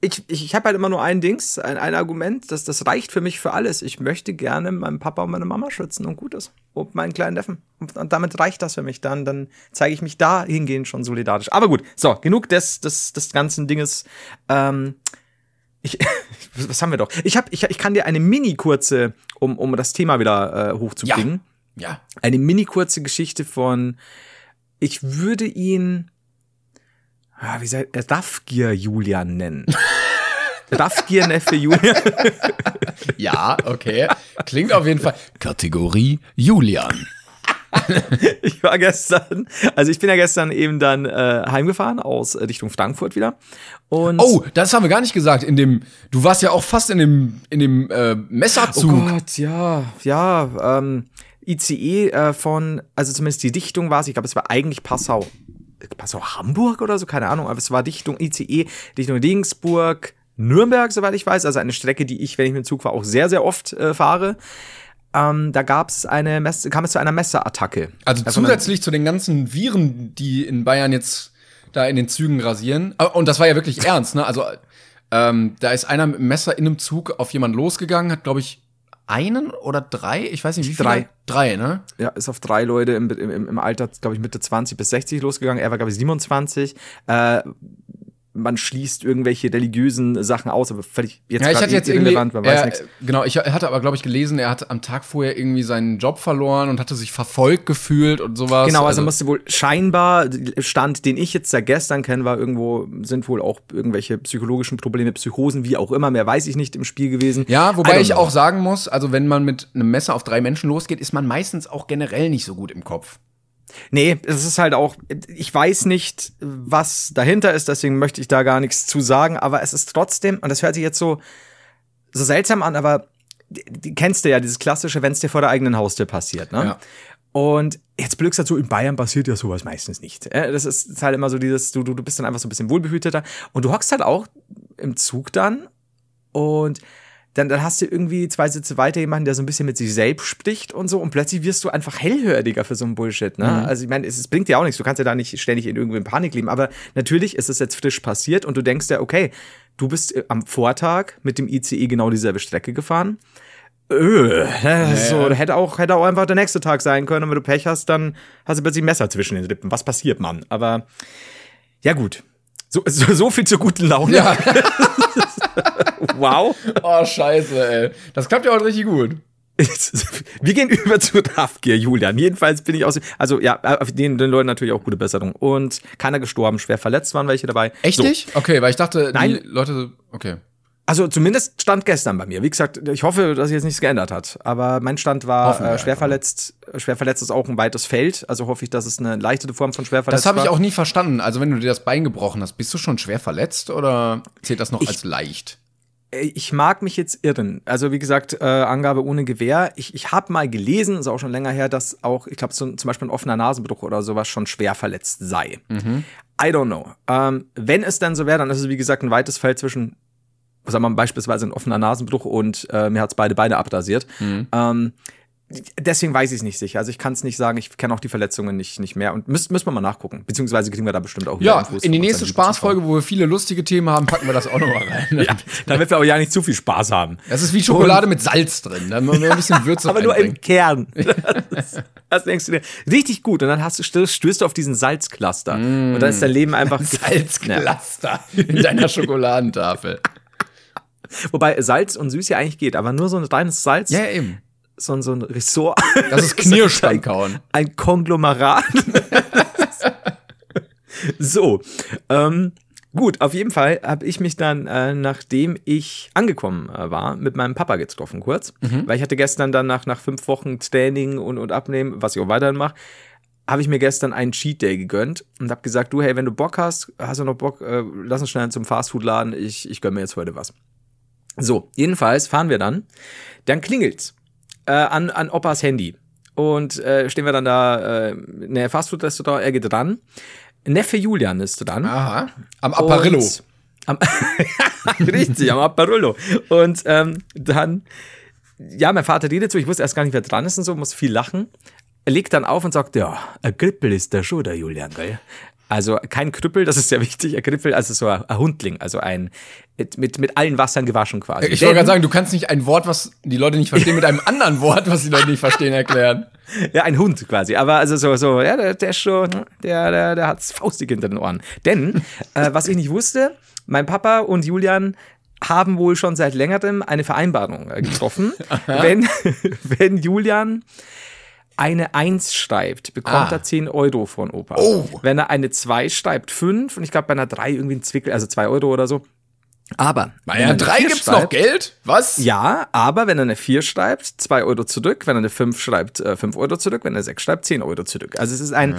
Ich, ich, ich habe halt immer nur ein Dings, ein, ein Argument, das, das reicht für mich für alles. Ich möchte gerne meinen Papa und meine Mama schützen und gut ist. Und meinen kleinen Neffen. Und, und damit reicht das für mich. Dann, dann zeige ich mich da hingehend schon solidarisch. Aber gut, so, genug des, des, des ganzen Dinges. Ähm, ich, was haben wir doch? Ich, hab, ich, ich kann dir eine mini kurze, um, um das Thema wieder äh, hochzubringen ja. eine mini kurze Geschichte von, ich würde ihn, ah, wie soll Raffgier Julian nennen. Raffgier Neffe Julian. Ja, okay. Klingt auf jeden Fall. Kategorie Julian. Ich war gestern, also ich bin ja gestern eben dann äh, heimgefahren aus äh, Richtung Frankfurt wieder. Und Oh, das haben wir gar nicht gesagt. In dem, du warst ja auch fast in dem, in dem äh, Oh Messerzug. Gott, ja, ja, ähm, ICE äh, von, also zumindest die Dichtung war es, ich glaube, es war eigentlich Passau. Passau Hamburg oder so, keine Ahnung, aber es war Dichtung ICE, Dichtung Regensburg, Nürnberg, soweit ich weiß, also eine Strecke, die ich, wenn ich mit dem Zug fahre, auch sehr, sehr oft äh, fahre. Ähm, da gab's eine Messe, kam es zu einer Messerattacke. also man- zusätzlich zu den ganzen Viren, die in Bayern jetzt da in den Zügen rasieren. Ah, Und das war ja wirklich ernst, ne? Also ähm, da ist einer mit dem Messer in einem Zug auf jemanden losgegangen, hat, glaube ich, einen oder drei, ich weiß nicht wie viele. Drei. Drei, ne? Ja, ist auf drei Leute im, im, im Alter, glaube ich, Mitte 20 bis 60 losgegangen. Er war, glaube ich, 27. Äh, man schließt irgendwelche religiösen Sachen aus, aber völlig jetzt Ja, ich hatte jetzt irrelevant, man weiß nichts. genau, ich hatte aber, glaube ich, gelesen, er hat am Tag vorher irgendwie seinen Job verloren und hatte sich verfolgt gefühlt und sowas. Genau, also, musste wohl scheinbar, Stand, den ich jetzt seit gestern kenne, war irgendwo, sind wohl auch irgendwelche psychologischen Probleme, Psychosen, wie auch immer, mehr weiß ich nicht im Spiel gewesen. Ja, wobei ich know. auch sagen muss, also wenn man mit einem Messer auf drei Menschen losgeht, ist man meistens auch generell nicht so gut im Kopf. Nee, es ist halt auch, ich weiß nicht, was dahinter ist, deswegen möchte ich da gar nichts zu sagen, aber es ist trotzdem, und das hört sich jetzt so, so seltsam an, aber die, die kennst du ja, dieses klassische, wenn es dir vor der eigenen Haustür passiert, ne? Ja. Und jetzt blöd gesagt, so in Bayern passiert ja sowas meistens nicht. Äh, Das ist, ist halt immer so dieses, du, du, du bist dann einfach so ein bisschen wohlbehüteter. Und du hockst halt auch im Zug dann und dann, dann hast du irgendwie zwei Sitze weiter jemanden, der so ein bisschen mit sich selbst spricht und so und plötzlich wirst du einfach hellhöriger für so einen Bullshit. Ne? Also ich meine, es, es bringt dir auch nichts, du kannst ja da nicht ständig in irgendwie in Panik leben, aber natürlich ist es jetzt frisch passiert und du denkst ja, okay, du bist äh, am Vortag mit dem ICE genau dieselbe Strecke gefahren. Öh, ne, so, hätte auch, hätte auch einfach der nächste Tag sein können und wenn du Pech hast, dann hast du plötzlich ein Messer zwischen den Lippen. Was passiert, Mann? Aber ja gut. So, so, so viel zur guten Laune. Ja. wow. Oh, scheiße, ey. Das klappt ja heute richtig gut. Wir gehen über zu Raffgier, Julian. Jedenfalls bin ich aus. Also ja, den, den Leuten natürlich auch gute Besserung. Und keiner gestorben, schwer verletzt waren welche dabei. Echt So. nicht? Okay, weil ich dachte, Nein. die Leute. Okay. Also zumindest stand gestern bei mir. Wie gesagt, ich hoffe, dass sich jetzt nichts geändert hat. Aber mein Stand war äh, schwer einfach. verletzt. Schwer verletzt ist auch ein weites Feld. Also hoffe ich, dass es eine leichte Form von schwer verletzt Das habe ich auch nie verstanden. Also, wenn du dir das Bein gebrochen hast, bist du schon schwer verletzt oder zählt das noch Ich- als leicht? Äh, Ich mag mich jetzt irren. Also wie gesagt, äh, Angabe ohne Gewehr. Ich, ich habe mal gelesen, ist auch schon länger her, dass auch, ich glaube, so, zum Beispiel ein offener Nasenbruch oder sowas schon schwer verletzt sei. I don't know. Ähm, wenn es dann so wäre, dann ist es wie gesagt ein weites Feld zwischen, sagen wir mal, beispielsweise ein offener Nasenbruch und äh, mir hat's beide Beine abrasiert. Ähm, deswegen weiß ich es nicht sicher. Also ich kann es nicht sagen, ich kenne auch die Verletzungen nicht, nicht mehr und müssen müssen wir mal nachgucken. Beziehungsweise kriegen wir da bestimmt auch Ja, Infos in die nächste Spaßfolge, wo wir viele lustige Themen haben, packen wir das auch nochmal rein. Ja, damit wir auch ja nicht zu viel Spaß haben. Das ist wie Schokolade mit Salz drin. Da muss man ein bisschen Würze aber nur im. Kern. Das, das denkst du dir. Richtig gut. Und dann hast du, stößt, du auf diesen Salzcluster. Und dann ist dein Leben einfach Salzcluster in deiner Schokoladentafel. Wobei Salz und Süß ja eigentlich geht, aber nur so ein reines Salz, Ja, eben. so, ein- so ein Ressort, Das ist Knirschstand kauen. ein Konglomerat. so, ähm, gut, auf jeden Fall habe ich mich dann, äh, nachdem ich angekommen äh, war, mit meinem Papa getroffen kurz, weil ich hatte gestern dann nach, nach fünf Wochen Training und, und Abnehmen, was ich auch weiterhin mache, habe ich mir gestern einen Cheat Day gegönnt und habe gesagt, du, hey, wenn du Bock hast, hast du noch Bock, äh, lass uns schnell zum Fastfood-Laden, ich, ich gönn mir jetzt heute was. So, jedenfalls fahren wir dann, dann klingelt's äh, an, an Opas Handy und äh, stehen wir dann da, äh, in der Fastfood-Restaurant, er geht dran, Neffe Julian ist dran. Aha. Am Apparillo. Und Am, richtig, am Apparillo. Und ähm, dann, ja, mein Vater redet so, ich wusste erst gar nicht, wer dran ist und so, muss viel lachen. Er legt dann auf und sagt, ja, ein Krippel ist der schon, der Julian, gell? Also kein Krüppel, das ist sehr wichtig, ein Krippel, also so ein, Hundling, also ein mit, mit, mit allen Wassern gewaschen quasi. Ich wollte gerade sagen, du kannst nicht ein Wort, was die Leute nicht verstehen, mit einem anderen Wort, was die Leute nicht verstehen, erklären. Ja, ein Hund quasi. Aber also so, so, ja, der, der ist schon, der, der, der hat's faustig hinter den Ohren. Denn, äh, was ich nicht wusste, mein Papa und Julian haben wohl schon seit längerem eine Vereinbarung äh, getroffen. wenn, wenn Julian eine 1 schreibt, bekommt Ah. er 10 Euro von Opa. Oh. Wenn er eine 2 schreibt, 5 und ich glaube bei einer 3 irgendwie ein Zwickel, also 2 Euro oder so. Aber Bei er einer eine 3 4 gibt's noch Geld? Was? ja, aber wenn er eine 4 schreibt, 2 Euro zurück. Wenn er eine 5 schreibt, äh, 5 Euro zurück. Wenn er 6 schreibt, 10 Euro zurück. Also es ist ein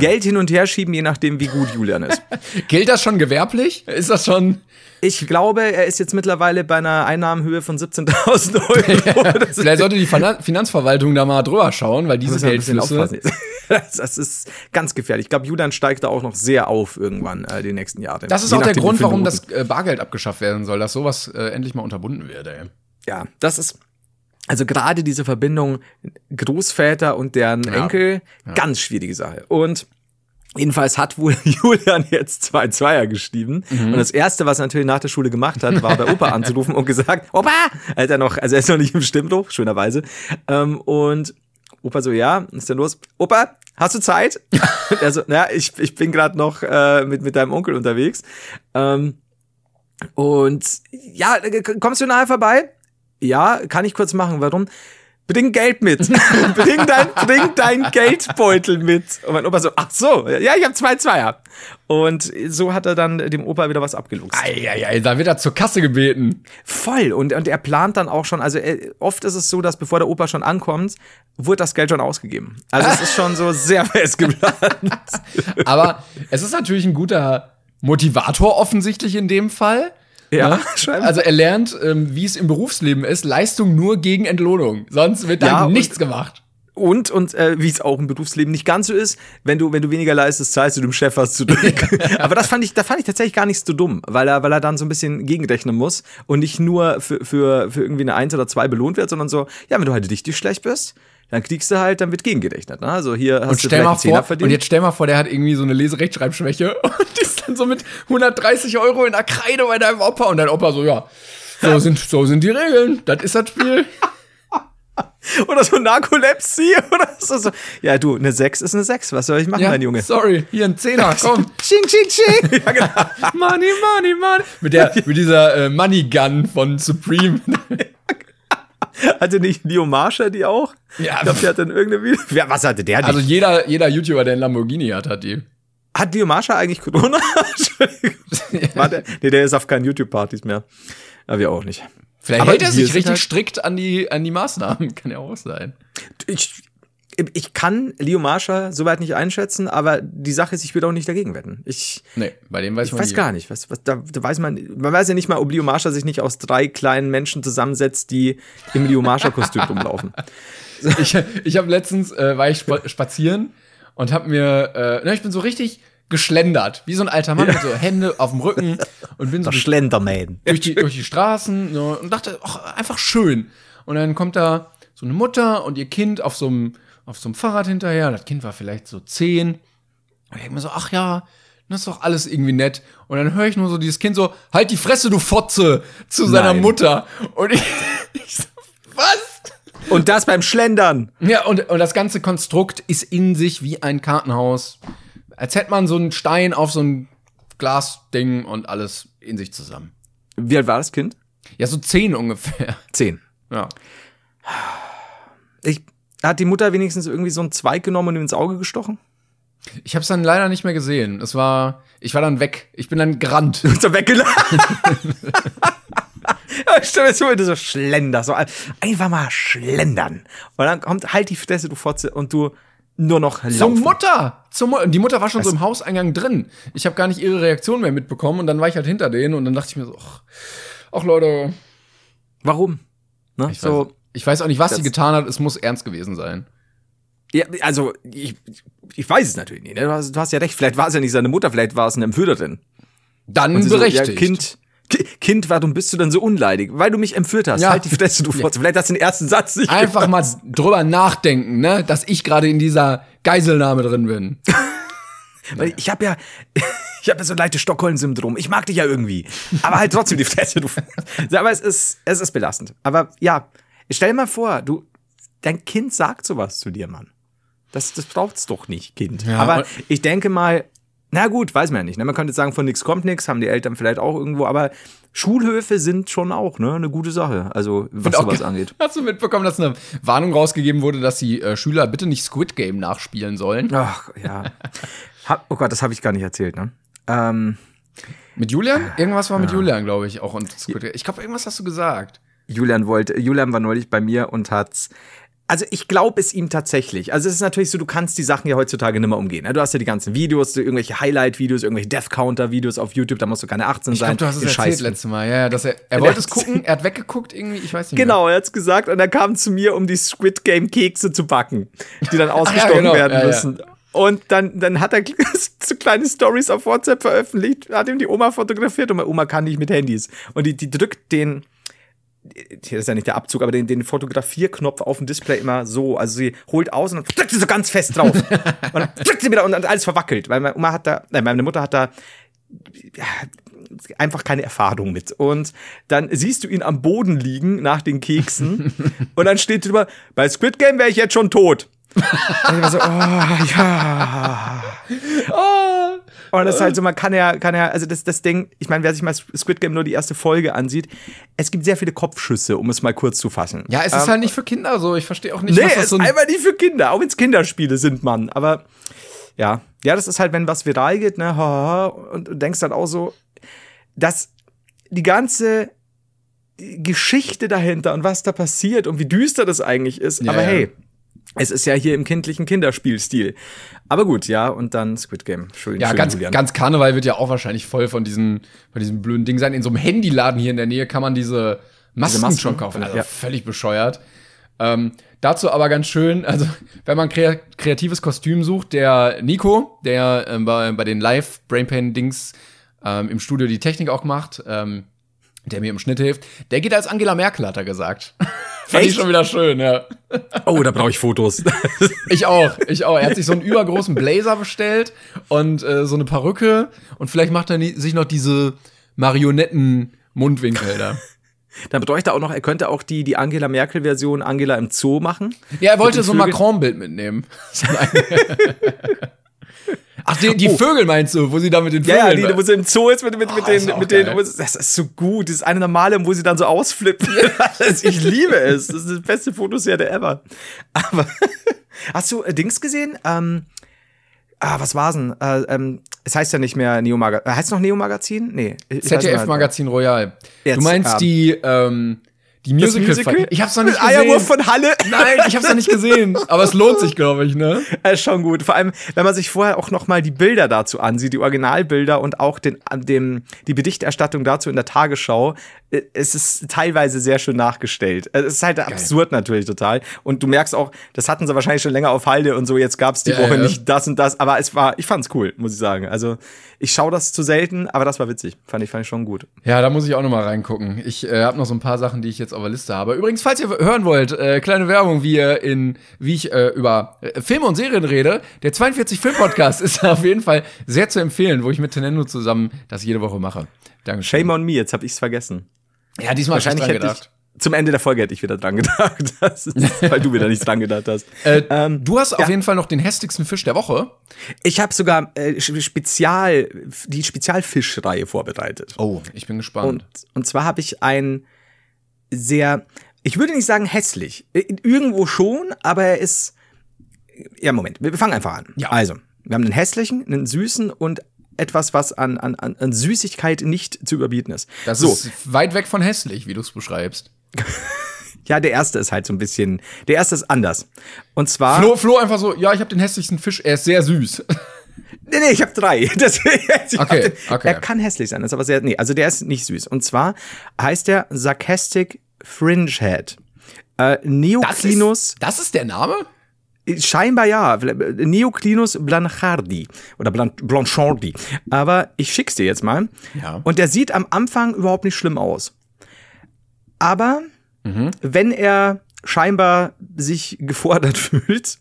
Geld hin und her schieben, je nachdem, wie gut Julian ist. Gilt das schon gewerblich? Ist das schon. Ich glaube, er ist jetzt mittlerweile bei einer Einnahmenhöhe von 17.000 Euro. Vielleicht sollte die Finan- Finanzverwaltung da mal drüber schauen, weil diese ein bisschen Geldflüsse. Das, ist ganz gefährlich. Ich glaube, Julian steigt da auch noch sehr auf irgendwann äh, die nächsten Jahre. Das ist Je auch der Grund, warum das äh, Bargeld abgeschafft werden soll, dass sowas äh, endlich mal unterbunden wird, ey. ja, das ist also gerade diese Verbindung Großväter und deren Ja. Enkel, ganz schwierige Sache. Und jedenfalls hat wohl Julian jetzt zwei Zweier geschrieben. Und das erste, was er natürlich nach der Schule gemacht hat, war bei Opa anzurufen und gesagt, Opa! Er hat er noch, also er ist noch nicht im Stimmbruch, schönerweise. Ähm, und Opa so, ja, was ist denn los? Opa, hast du Zeit? Und er so, ja, ich, ich bin gerade noch äh, mit, mit deinem Onkel unterwegs. Ähm, und ja, äh, kommst du nachher vorbei? Ja, kann ich kurz machen. Warum? Bring Geld mit. bring, dein, bring dein Geldbeutel mit. Und mein Opa so, ach so, ja, ich habe zwei Zweier. Und so hat er dann dem Opa wieder was abgeluchst. Eieiei, da wird er zur Kasse gebeten. Voll. Und, und er plant dann auch schon, also er, oft ist es so, dass bevor der Opa schon ankommt, wird das Geld schon ausgegeben. Also es ist schon so sehr fest geplant. Aber es ist natürlich ein guter Motivator offensichtlich in dem Fall. Ja, Ne? scheinbar. Also er lernt, ähm, wie es im Berufsleben ist, Leistung nur gegen Entlohnung. Sonst wird Ja, da und- nichts gemacht. Und, und äh, wie es auch im Berufsleben nicht ganz so ist, wenn du, wenn du weniger leistest, zahlst du dem Chef was zurück. Aber das fand ich, da fand ich tatsächlich gar nicht so dumm, weil er, weil er dann so ein bisschen gegenrechnen muss und nicht nur für, für, für irgendwie eine Eins oder zwei belohnt wird, sondern so, ja, wenn du halt richtig schlecht bist, dann kriegst du halt, dann wird gegengerechnet. Ne? Also hier hast Und du stell mal vor, verdient. und jetzt stell mal vor, der hat irgendwie so eine Leserechtschreibschwäche und ist dann so mit 130 Euro in der Kreide bei deinem Opa und dein Opa so, ja, so sind, so sind die Regeln, das ist das Spiel. Oder so Narkolepsie oder so, so. Ja, du, eine 6 ist eine 6. Was soll ich machen, Ja, mein Junge? sorry, hier ein Zehner, komm. Ching, ching, ching. ja, genau. money, money, money. Mit, der, mit dieser äh, Money Gun von Supreme. Hatte nicht Leo Marsha die auch? Ja. Ich glaube, der hat dann irgendeine Video. Ja, was hatte der? Also nicht? jeder, jeder YouTuber, der einen Lamborghini hat, hat die. hat Leo Marsha eigentlich Corona? War der? Nee, der ist auf keinen YouTube-Partys mehr. Aber wir auch nicht. Vielleicht Aber hält er sich richtig halt- strikt an die, an die Maßnahmen. Kann ja auch sein. Ich, ich kann Leo Marsha soweit nicht einschätzen, aber die Sache ist, ich würde auch nicht dagegen wetten. Ich, Nee, bei dem weiß ich man weiß nie. gar nicht. Was, was, da, da weiß man, man weiß ja nicht mal, ob Leo Marsha sich nicht aus drei kleinen Menschen zusammensetzt, die im Leo Marsha-Kostüm rumlaufen. Ich, ich habe letztens, äh, war ich spa spazieren und habe mir, äh, na, ich bin so richtig geschlendert, wie so ein alter Mann mit so Hände auf dem Rücken und bin so durch, durch, die, durch die Straßen und dachte, ach, einfach schön. Und dann kommt da so eine Mutter und ihr Kind auf so einem auf so einem Fahrrad hinterher. Das Kind war vielleicht so zehn. Und ich denke mir so, ach ja, das ist doch alles irgendwie nett. Und dann höre ich nur so dieses Kind so, halt die Fresse, du Fotze, zu seiner Nein. Mutter. Und ich, ich so, was? Und das beim Schlendern. Ja, und, und das ganze Konstrukt ist in sich wie ein Kartenhaus. Als hätte man so einen Stein auf so ein Glasding und alles in sich zusammen. Wie alt war das Kind? Ja, so zehn ungefähr. Zehn. Ja. Ich, hat die Mutter wenigstens irgendwie so einen Zweig genommen und ihm ins Auge gestochen? Ich habe es dann leider nicht mehr gesehen. Es war, ich war dann weg. Ich bin dann gerannt. Ist er weggelassen? Ja, Stell mir vor, wie du so schlender, so einfach mal schlendern. Und dann kommt halt die Fresse, du Fotze, und du nur noch Zur laufen. Mutter! Zur Mu die Mutter war schon so im Hauseingang drin. Ich habe gar nicht ihre Reaktion mehr mitbekommen und dann war ich halt hinter denen und dann dachte ich mir so, ach, ach Leute, Warum? Ne? ich, so, weiß, ich weiß auch nicht, was das- sie getan hat. Es muss ernst gewesen sein. ja, also, ich, ich weiß es natürlich nicht. Ne? Du, hast, du hast ja recht, vielleicht war es ja nicht seine Mutter, vielleicht war es eine Entführerin. Dann sie so, berechtigt. ja, kind, Ki- Kind, warum bist du denn so unleidig? Weil du mich entführt hast. Ja. Halt die Fresse, du Fotze. Vielleicht hast du den ersten Satz nicht Einfach mal drüber nachdenken, ne, dass ich gerade in dieser Geiselnahme drin bin. Weil ich habe ja, ich habe ja so ein leichtes Stockholm-Syndrom. Ich mag dich ja irgendwie. Aber halt trotzdem die Fresse, du. Aber es ist, es ist belastend. Aber ja, stell dir mal vor, du, dein Kind sagt sowas zu dir, Mann. Das, das braucht's doch nicht, Kind. Ja, aber ich denke mal, na gut, weiß man ja nicht. Ne? Man könnte sagen, von nix kommt nix, haben die Eltern vielleicht auch irgendwo, aber Schulhöfe sind schon auch ne, eine gute Sache. Also, was auch sowas ge- angeht. Hast du mitbekommen, dass eine Warnung rausgegeben wurde, dass die äh, Schüler bitte nicht Squid Game nachspielen sollen? Ach, ja. Hab, oh Gott, das habe ich gar nicht erzählt, ne? Ähm, Mit Julian? Irgendwas war mit Julian, glaube ich, auch und Squid Game. Ich glaube, irgendwas hast du gesagt. Julian wollte, Julian war neulich bei mir und hat's. Also ich glaube es ihm tatsächlich. Also es ist natürlich so, du kannst die Sachen ja heutzutage nicht mehr umgehen. ne? Du hast ja die ganzen Videos, irgendwelche Highlight-Videos, irgendwelche Death-Counter-Videos auf YouTube, da musst du keine 18 Ich sein. glaube, du hast es erzählt Scheiß- letztes Mal. Ja, ja, dass er, er wollte es gucken, er hat weggeguckt irgendwie, ich weiß nicht Genau, er hat's gesagt und er kam zu mir, um die Squid Game Kekse zu backen, die dann ausgestochen genau. werden Ja, ja. müssen. Und dann, dann hat er so kleine Stories auf WhatsApp veröffentlicht, hat ihm die Oma fotografiert und meine Oma kann nicht mit Handys. Und die, die drückt den, hier ist ja nicht der Abzug, aber den, den Fotografierknopf auf dem Display immer so. Also sie holt aus und dann drückt sie so ganz fest drauf. und dann drückt sie wieder und dann alles verwackelt. Weil meine Oma hat da, nein, meine Mutter hat da ja, einfach keine Erfahrung mit. Und dann siehst du ihn am Boden liegen nach den Keksen und dann steht drüber, bei Squid Game wäre ich jetzt schon tot. Und ich war so, oh, ja. Oh. Und das ist halt so, man kann ja, kann ja, also das, das Ding, ich meine, wer sich mal Squid Game nur die erste Folge ansieht, es gibt sehr viele Kopfschüsse, um es mal kurz zu fassen. Ja, es ist Ähm, halt nicht für Kinder so. Ich verstehe auch nicht, Nee, was es das ist so ein einfach nicht für Kinder, auch wenn es Kinderspiele sind, Mann. Aber ja, ja, das ist halt, wenn was viral geht, ne, und du denkst dann auch so, dass die ganze Geschichte dahinter und was da passiert und wie düster das eigentlich ist. Ja, aber ja. Es ist ja hier im kindlichen Kinderspielstil. Aber gut, ja, und dann Squid Game. Schön, Ja, schön, ganz, Julian. ganz Karneval wird ja auch wahrscheinlich voll von diesem, von diesem blöden Ding sein. In so einem Handyladen hier in der Nähe kann man diese Masken, Masken, schon kaufen. Also ja. völlig bescheuert. Ähm, dazu aber ganz schön, also wenn man krea kreatives Kostüm sucht, der Nico, der ähm, bei, bei den Live Brainpain Dings ähm, im Studio die Technik auch macht, ähm, der mir im Schnitt hilft, der geht als Angela Merkel, hat er gesagt. Fand ich schon wieder schön, ja. Oh, da brauche ich Fotos. Ich auch, ich auch. Er hat sich so einen übergroßen Blazer bestellt und äh, so eine Perücke und vielleicht macht er sich noch diese Marionetten-Mundwinkel da. Dann bedeutet er auch noch, er könnte auch die, die Angela Merkel-Version Angela im Zoo machen. Ja, er wollte so ein. Macron-Bild mitnehmen. Ach, die, die Vögel meinst du, wo sie da mit den Ja, ja, Vögeln. die, wo sie im Zoo ist mit, mit, Oh, mit das ist den, mit den, geil. das ist so gut. Das ist eine normale, wo sie dann so ausflippen. Ich liebe es. Das ist die beste Fotoserie ever. Aber hast du äh, Dings gesehen? Ähm, ah, was war's denn? Äh, ähm, es heißt ja nicht mehr Neo Magazin. Heißt es noch Neo Magazin? Nee. mehr. ZDF-Magazin Royal. Jetzt, du meinst ähm, die, ähm, die Das Musical? Ich hab's noch nicht gesehen. Eierwurf von Halle. Nein, ich hab's noch nicht gesehen. Aber es lohnt sich, glaube ich, ne? Äh, schon gut. Vor allem, wenn man sich vorher auch noch mal die Bilder dazu ansieht, die Originalbilder und auch den, dem, die Berichterstattung dazu in der Tagesschau, äh, es ist teilweise sehr schön nachgestellt. Äh, Es ist halt absurd natürlich total. Und du merkst auch, das hatten sie wahrscheinlich schon länger auf Halde und so, jetzt gab's die Ja, Woche ja. nicht das und das, aber es war, ich fand's cool, muss ich sagen. Also, ich schaue das zu selten, aber das war witzig. Fand ich, fand ich schon gut. Ja, da muss ich auch noch mal reingucken. Ich äh, habe noch so ein paar Sachen, die ich jetzt auf der Liste habe. Übrigens, falls ihr hören wollt, äh, kleine Werbung, wie ihr in, wie ich äh, über äh, Filme und Serien rede. Der 42 Film Podcast ist auf jeden Fall sehr zu empfehlen, wo ich mit Tenendo zusammen das jede Woche mache. Dankeschön. Shame on me, jetzt habe ich's vergessen. Ja, diesmal Wahrscheinlich hätte ich, gedacht. Zum Ende der Folge hätte ich wieder dran gedacht. Ist, weil du wieder nicht dran gedacht hast. Äh, Ähm, du hast auf ja. jeden Fall noch den hässlichsten Fisch der Woche. Ich habe sogar äh, Spezial, die Spezialfischreihe vorbereitet. Oh, ich bin gespannt. Und, und zwar habe ich ein sehr, ich würde nicht sagen hässlich, irgendwo schon, aber er ist, ja Moment, wir fangen einfach an. Ja. Also, wir haben einen hässlichen, einen süßen und etwas, was an, an, an an Süßigkeit nicht zu überbieten ist. das so, ist weit weg von hässlich, wie du es beschreibst. ja, der erste ist halt so ein bisschen, der erste ist anders. Und zwar, Flo, Flo einfach so, ja, ich habe den hässlichsten Fisch, er ist sehr süß. Nee, nee, ich habe drei. Deswegen, ich Okay, den, okay. Er kann hässlich sein, ist aber sehr, nee, also der ist nicht süß. Und zwar heißt der Sarcastic Fringe Head. Äh, Neoclinus, das ist der Name? scheinbar ja, Neoclinus Blanchardi oder Blan Blanchardi. Aber ich schick's dir jetzt mal. Ja. Und der sieht am Anfang überhaupt nicht schlimm aus. Aber Mhm. wenn er scheinbar sich gefordert fühlt,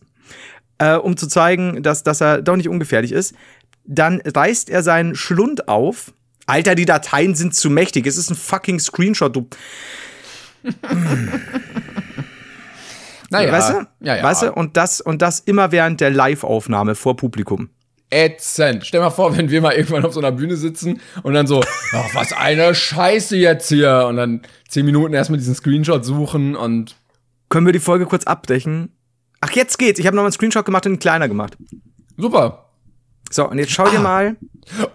äh, um zu zeigen, dass, dass er doch nicht ungefährlich ist, dann reißt er seinen Schlund auf. Alter, die Dateien sind zu mächtig. Es ist ein fucking Screenshot. Du, Naja, weißt du? ja, ja. Weißt du? Und das, und das immer während der Live-Aufnahme vor Publikum. Ätzend. Stell mal vor, wenn wir mal irgendwann auf so einer Bühne sitzen und dann so, ach, was eine Scheiße jetzt hier. Und dann zehn Minuten erstmal diesen Screenshot suchen und Können wir die Folge kurz abdecken? Ach, jetzt geht's. Ich habe noch mal einen Screenshot gemacht und einen kleiner gemacht. super. So, und jetzt schau dir mal.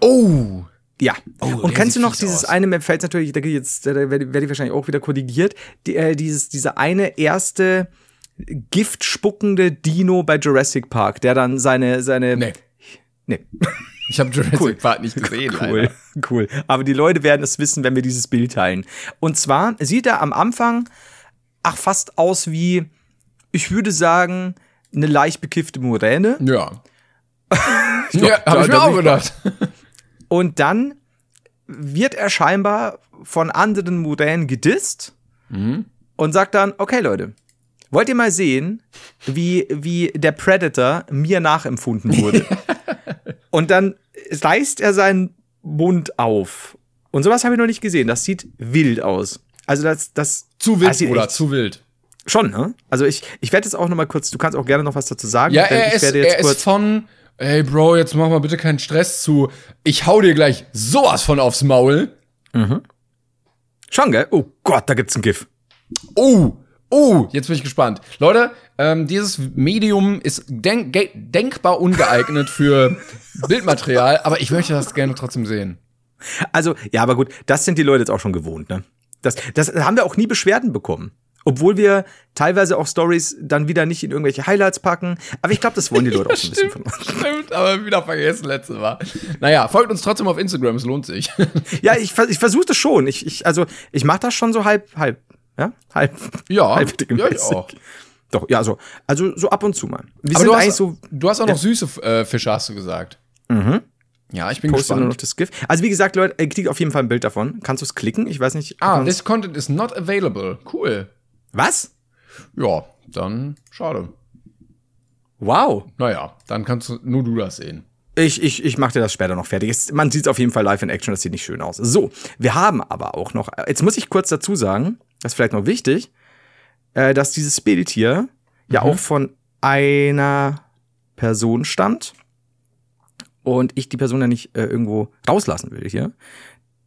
Oh. Ja. Oh, und kennst du noch dieses aus. eine, mir fällt natürlich, da, jetzt, da werde werd ich wahrscheinlich auch wieder korrigiert, die, äh, dieses, dieser eine erste giftspuckende Dino bei Jurassic Park, der dann seine, seine, Nee. Nee. Ich habe Jurassic Cool. Park nicht gesehen. Cool, leider. cool. Aber die Leute werden es wissen, wenn wir dieses Bild teilen. Und zwar sieht er am Anfang, ach, fast aus wie, ich würde sagen, eine leicht bekiffte Moräne. Ja. glaub, ja, habe ich mir auch gedacht. Und dann wird er scheinbar von anderen Muränen gedisst und sagt dann, okay Leute, wollt ihr mal sehen, wie, wie der Predator mir nachempfunden wurde? und dann reißt er seinen Mund auf. Und sowas habe ich noch nicht gesehen. Das sieht wild aus. Also das, das Zu das wild, Bruder, echt- zu wild. Schon, ne? Also ich, ich werde jetzt auch noch mal kurz, du kannst auch gerne noch was dazu sagen. Ja, er ich ist, werde jetzt er ist von, ey Bro, jetzt mach mal bitte keinen Stress zu. Ich hau dir gleich sowas von aufs Maul. schon, gell? Oh Gott, da gibt's ein GIF. Oh, oh, jetzt bin ich gespannt. Leute, ähm, dieses Medium ist denk denkbar ungeeignet für Bildmaterial, aber ich möchte das gerne trotzdem sehen. Also, ja, aber gut, das sind die Leute jetzt auch schon gewohnt, ne? Das, das haben wir auch nie Beschwerden bekommen. Obwohl wir teilweise auch Stories dann wieder nicht in irgendwelche Highlights packen. Aber ich glaube, das wollen die Leute auch so ein bisschen von uns. Stimmt, aber wieder vergessen letzte Mal. Naja, folgt uns trotzdem auf Instagram, es lohnt sich. Ja, ich, ich versuche das schon. Ich, ich, also, ich mache das schon so halb, halb. Ja, halb. Ja, halb ja. Doch, ja, so. Also, so ab und zu mal. Wir Aber sind du hast, so. du hast auch noch süße äh, Fische, hast du gesagt. Mhm. Ja, ich bin Poste nur noch gespannt. das GIF. Also, wie gesagt, Leute, kriegt auf jeden Fall ein Bild davon. Kannst du es klicken? Ich weiß nicht. Ah, this content is not available. Cool. Was? Ja, dann schade. Wow. Naja, dann kannst du nur du das sehen. Ich, ich, ich mache dir das später noch fertig. Es, man sieht es auf jeden Fall live in Action, das sieht nicht schön aus. So, wir haben aber auch noch, jetzt muss ich kurz dazu sagen, das ist vielleicht noch wichtig, äh, dass dieses Bild hier ja auch von einer Person stammt und ich die Person ja nicht äh, irgendwo rauslassen will hier.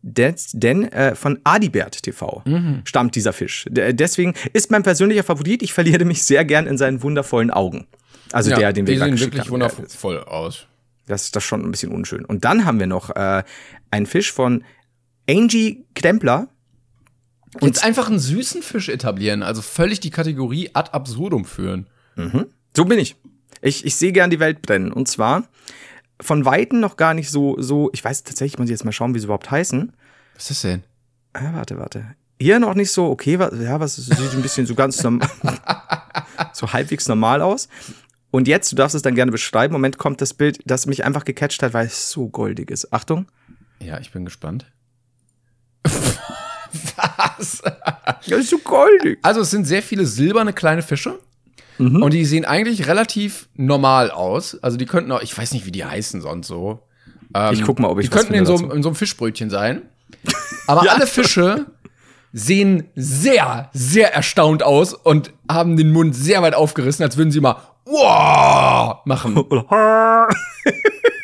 Des, denn äh, von Adibert TV stammt dieser Fisch. D deswegen ist mein persönlicher Favorit. Ich verliere mich sehr gern in seinen wundervollen Augen. Also der, den wir die gerade sehen geschickt wirklich haben. Der- wundervoll aus. Das ist das schon ein bisschen unschön. Und dann haben wir noch äh, einen Fisch von Angie Krempler. Und einfach einen süßen Fisch etablieren, also völlig die Kategorie ad absurdum führen. So bin ich. Ich, ich sehe gern die Welt brennen. Und zwar von Weitem noch gar nicht so, so, ich weiß tatsächlich, muss ich jetzt mal schauen, wie sie überhaupt heißen. Was ist das denn? Ah, warte, warte. Hier noch nicht so, okay, was, ja, was sieht ein bisschen so ganz normal, so halbwegs normal aus. Und jetzt, du darfst es dann gerne beschreiben. Moment kommt das Bild, das mich einfach gecatcht hat, weil es so goldig ist. Achtung. Ja, ich bin gespannt. Was? Das ist so goldig. Also es sind sehr viele silberne kleine Fische. Und die sehen eigentlich relativ normal aus. Also die könnten auch, ich weiß nicht, wie die heißen sonst so. Ähm, Ich guck mal, ob ich Die was könnten in so, dazu. in so einem Fischbrötchen sein. Aber alle Fische sehen sehr, sehr erstaunt aus und haben den Mund sehr weit aufgerissen, als würden sie mal wow machen.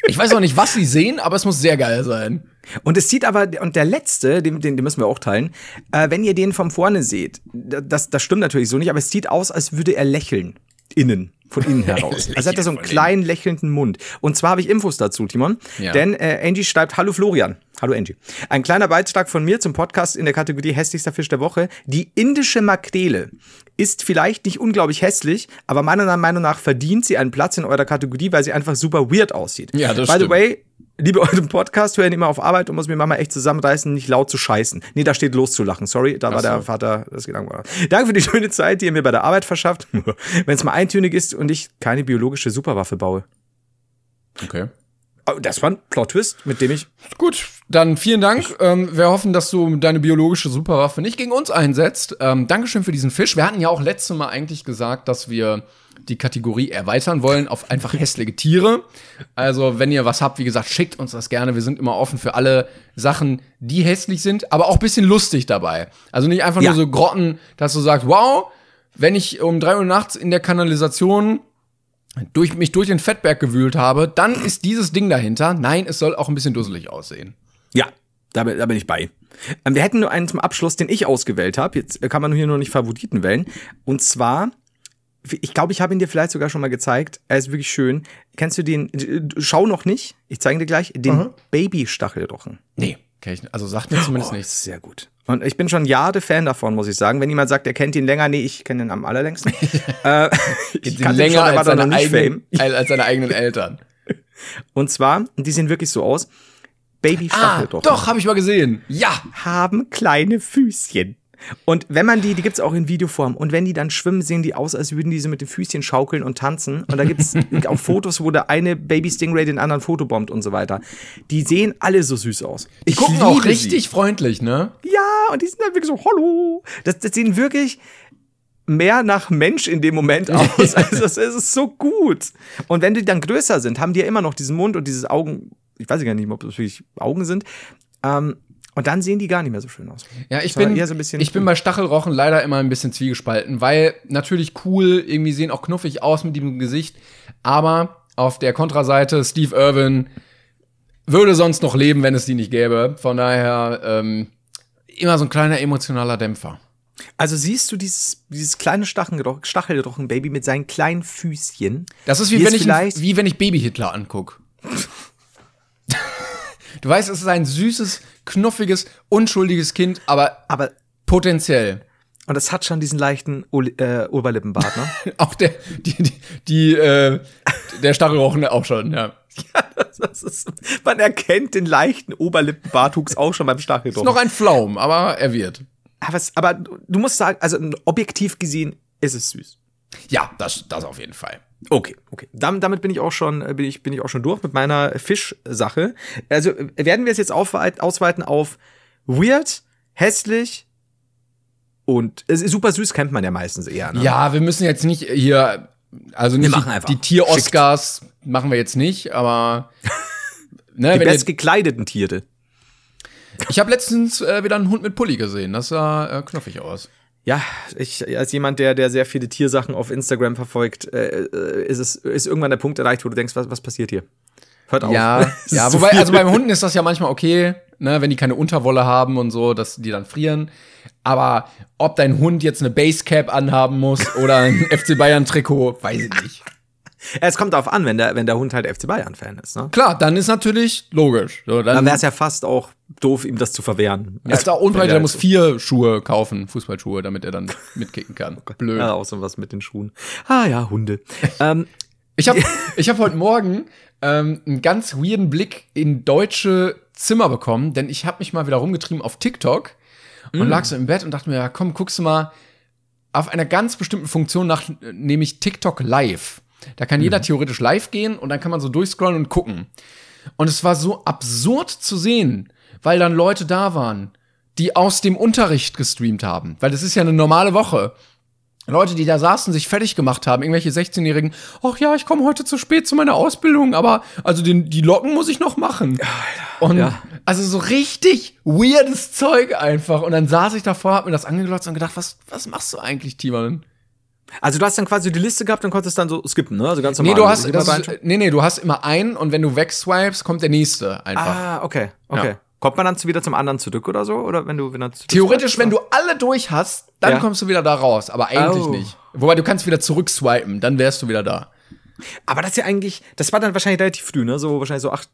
Ich weiß auch nicht, was sie sehen, aber es muss sehr geil sein. Und es sieht aber, und der letzte, den, den, den müssen wir auch teilen, äh, wenn ihr den von vorne seht, das, das stimmt natürlich so nicht, aber es sieht aus, als würde er lächeln. Innen, von innen heraus. Also hat er so einen kleinen lächelnden Mund. Und zwar habe ich Infos dazu, Timon. Ja. Denn äh, Angie schreibt, hallo Florian. Hallo Angie. Ein kleiner Beitrag von mir zum Podcast in der Kategorie hässlichster Fisch der Woche. Die indische Makrele ist vielleicht nicht unglaublich hässlich, aber meiner Meinung nach verdient sie einen Platz in eurer Kategorie, weil sie einfach super weird aussieht. Ja, das By the stimmt. way, liebe euren Podcast, hören immer auf Arbeit und muss mir Mama echt zusammenreißen, nicht laut zu scheißen. Nee, da steht loszulachen. Sorry, da war so. der Vater das Gedanken war. Danke für die schöne Zeit, die ihr mir bei der Arbeit verschafft. Wenn es mal eintönig ist und ich keine biologische Superwaffe baue. Okay. Oh, das war ein Plot-Twist, mit dem ich. Gut, dann vielen Dank. Ähm, wir hoffen, dass du deine biologische Superwaffe nicht gegen uns einsetzt. Ähm, Dankeschön für diesen Fisch. Wir hatten ja auch letztes Mal eigentlich gesagt, dass wir die Kategorie erweitern wollen auf einfach hässliche Tiere. Also, wenn ihr was habt, wie gesagt, schickt uns das gerne. Wir sind immer offen für alle Sachen, die hässlich sind, aber auch ein bisschen lustig dabei. Also nicht einfach Ja. nur so Grotten, dass du sagst, wow, wenn ich um drei Uhr nachts in der Kanalisation durch mich durch den Fettberg gewühlt habe, dann ist dieses Ding dahinter. Nein, es soll auch ein bisschen dusselig aussehen. Ja, da, bin- da bin ich bei. Ähm, wir hätten nur einen zum Abschluss, den ich ausgewählt habe. Jetzt kann man hier nur nicht Favoriten wählen. Und zwar, ich glaube, ich habe ihn dir vielleicht sogar schon mal gezeigt. Er ist wirklich schön. Kennst du den? äh, Schau noch nicht. Ich zeige dir gleich den Baby-Stachelrochen. Nee, nicht. Also sagt mir zumindest Oh, nichts. sehr gut. Und ich bin schon Jahre Fan davon, muss ich sagen. Wenn jemand sagt, er kennt ihn länger, nee, ich kenne ihn am allerlängsten. äh, ich ihn länger schon, als seine, eigenen, als seine eigenen Eltern. Und zwar, die sehen wirklich so aus. Ah, Baby-Stachelrochen. doch, habe ich mal gesehen. Ja. haben kleine Füßchen. Und wenn man die, die gibt's auch in Videoform, und wenn die dann schwimmen, sehen die aus, als würden die so mit den Füßchen schaukeln und tanzen. Und da gibt's auch Fotos, wo der eine Baby Stingray den anderen fotobombt und so weiter. Die sehen alle so süß aus. Die Ich gucken auch sie. richtig freundlich, ne? Ja, und die sind dann wirklich so, hallo. Das, das sehen wirklich mehr nach Mensch in dem Moment aus. Also es ist so gut. Und wenn die dann größer sind, haben die ja immer noch diesen Mund und dieses Augen, ich weiß gar nicht, ob das wirklich Augen sind. Ähm, und dann sehen die gar nicht mehr so schön aus. Ja, ich bin, so ich bin bei Stachelrochen leider immer ein bisschen zwiegespalten, weil natürlich cool, irgendwie sehen auch knuffig aus mit dem Gesicht, aber auf der Kontraseite Steve Irwin würde sonst noch leben, wenn es die nicht gäbe. Von daher ähm, immer so ein kleiner emotionaler Dämpfer. Also siehst du dieses, dieses kleine Stachelrochen- Stachelrochen-Baby mit seinen kleinen Füßchen. Das ist wie, wenn ich, wie wenn ich Baby Hitler anguck. du weißt, es ist ein süßes, knuffiges, unschuldiges Kind, aber Aber, potenziell. und es hat schon diesen leichten äh, Oberlippenbart, ne? Auch der, die, die, die äh, der Stachelrochen auch schon, ja. das ist, man erkennt den leichten Oberlippenbartwuchs auch schon beim Ist Stachelrochen. noch ein Pflaum, aber er wird. aber, es, aber du musst sagen, also objektiv gesehen ist es süß. Ja, das, das auf jeden Fall. Okay, okay. Damit, damit bin ich auch schon, äh, bin ich, bin ich auch schon durch mit meiner Fischsache. Also werden wir es jetzt aufweit, ausweiten auf weird, hässlich und es ist super süß kennt man ja meistens eher. Ne? Ja, wir müssen jetzt nicht hier, also nicht einfach. die Tier-Oscars machen wir jetzt nicht, aber ne, Die bestgekleideten Tiere. ich habe letztens äh, wieder einen Hund mit Pulli gesehen. Das sah äh, knuffig aus. Ja, ich als jemand, der, der sehr viele Tiersachen auf Instagram verfolgt, äh, äh, ist es ist irgendwann der Punkt erreicht, wo du denkst, was, was passiert hier? Hört auf. Ja, ja, wobei, also beim Hunden ist das ja manchmal okay, ne, wenn die keine Unterwolle haben und so, dass die dann frieren. Aber ob dein Hund jetzt eine Basecap anhaben muss oder ein FC Bayern Trikot, weiß ich nicht. Es kommt darauf an, wenn der, wenn der Hund halt FC Bayern-Fan ist. Ne? Klar, dann ist natürlich logisch. So, dann Dann wäre es ja fast auch doof, ihm das zu verwehren. ja, ist auch wenn unbreitet, der der muss vier Schuhe kaufen, Fußballschuhe, damit er dann mitkicken kann. Blöd. Ja, auch so was mit den Schuhen. Ah ja, Hunde. ähm, Ich habe ich hab heute Morgen ähm, einen ganz weirden Blick in deutsche Zimmer bekommen, denn ich habe mich mal wieder rumgetrieben auf TikTok und lag so im Bett und dachte mir, ja, komm, guckst du mal auf einer ganz bestimmten Funktion nach, äh, nämlich TikTok Live. Da kann jeder theoretisch live gehen und dann kann man so durchscrollen und gucken. Und es war so absurd zu sehen, weil dann Leute da waren, die aus dem Unterricht gestreamt haben. Weil das ist ja eine normale Woche. Leute, die da saßen, sich fertig gemacht haben, irgendwelche 16-Jährigen, ach ja, ich komme heute zu spät zu meiner Ausbildung, aber also den, die Locken muss ich noch machen. Und ja. also so richtig weirdes Zeug einfach. Und dann saß ich davor, hab mir das angeglotzt und gedacht, was, was machst du eigentlich, Timon? Also du hast dann quasi die Liste gehabt und konntest dann so skippen, ne? Also ganz Nee, normal. du hast, Immer das ist, nee, nee, du hast immer einen und wenn du wegswipes, kommt der nächste einfach. Ah, okay, okay. Ja. Kommt man dann zu- wieder zum anderen zurück oder so? Oder wenn du wieder zurück Theoretisch, wenn du alle durch hast, dann Ja. kommst du wieder da raus, aber eigentlich Oh. nicht. Wobei du kannst wieder zurückswipen, dann wärst du wieder da. Aber das ist ja eigentlich, das war dann wahrscheinlich relativ früh, ne? So wahrscheinlich so acht,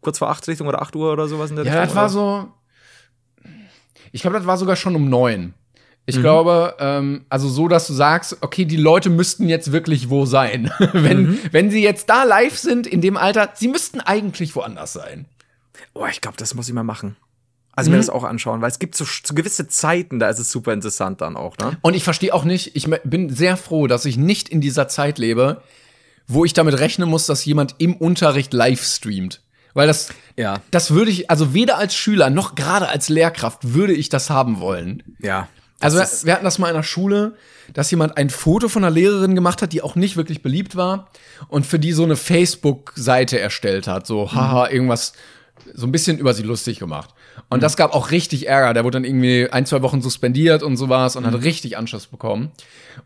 kurz vor acht Richtung oder acht Uhr oder sowas in der Ja, Richtung. das war oder? so. Ich glaube, das war sogar schon um neun. Ich Mhm. glaube, ähm, also so, dass du sagst, okay, die Leute müssten jetzt wirklich wo sein. wenn, Mhm. wenn sie jetzt da live sind, in dem Alter, sie müssten eigentlich woanders sein. Oh, ich glaube, das muss ich mal machen. Also Mhm. mir das auch anschauen, weil es gibt so, so gewisse Zeiten, da ist es super interessant dann auch, ne? Und ich verstehe auch nicht, ich bin sehr froh, dass ich nicht in dieser Zeit lebe, wo ich damit rechnen muss, dass jemand im Unterricht live streamt. Weil das, Ja. das würde ich, also weder als Schüler noch gerade als Lehrkraft würde ich das haben wollen. Ja. Also wir, wir hatten das mal in der Schule, dass jemand ein Foto von einer Lehrerin gemacht hat, die auch nicht wirklich beliebt war und für die so eine Facebook-Seite erstellt hat. So, haha, irgendwas, so ein bisschen über sie lustig gemacht. Und das gab auch richtig Ärger. Der wurde dann irgendwie ein, zwei Wochen suspendiert und sowas und hat richtig Anschluss bekommen.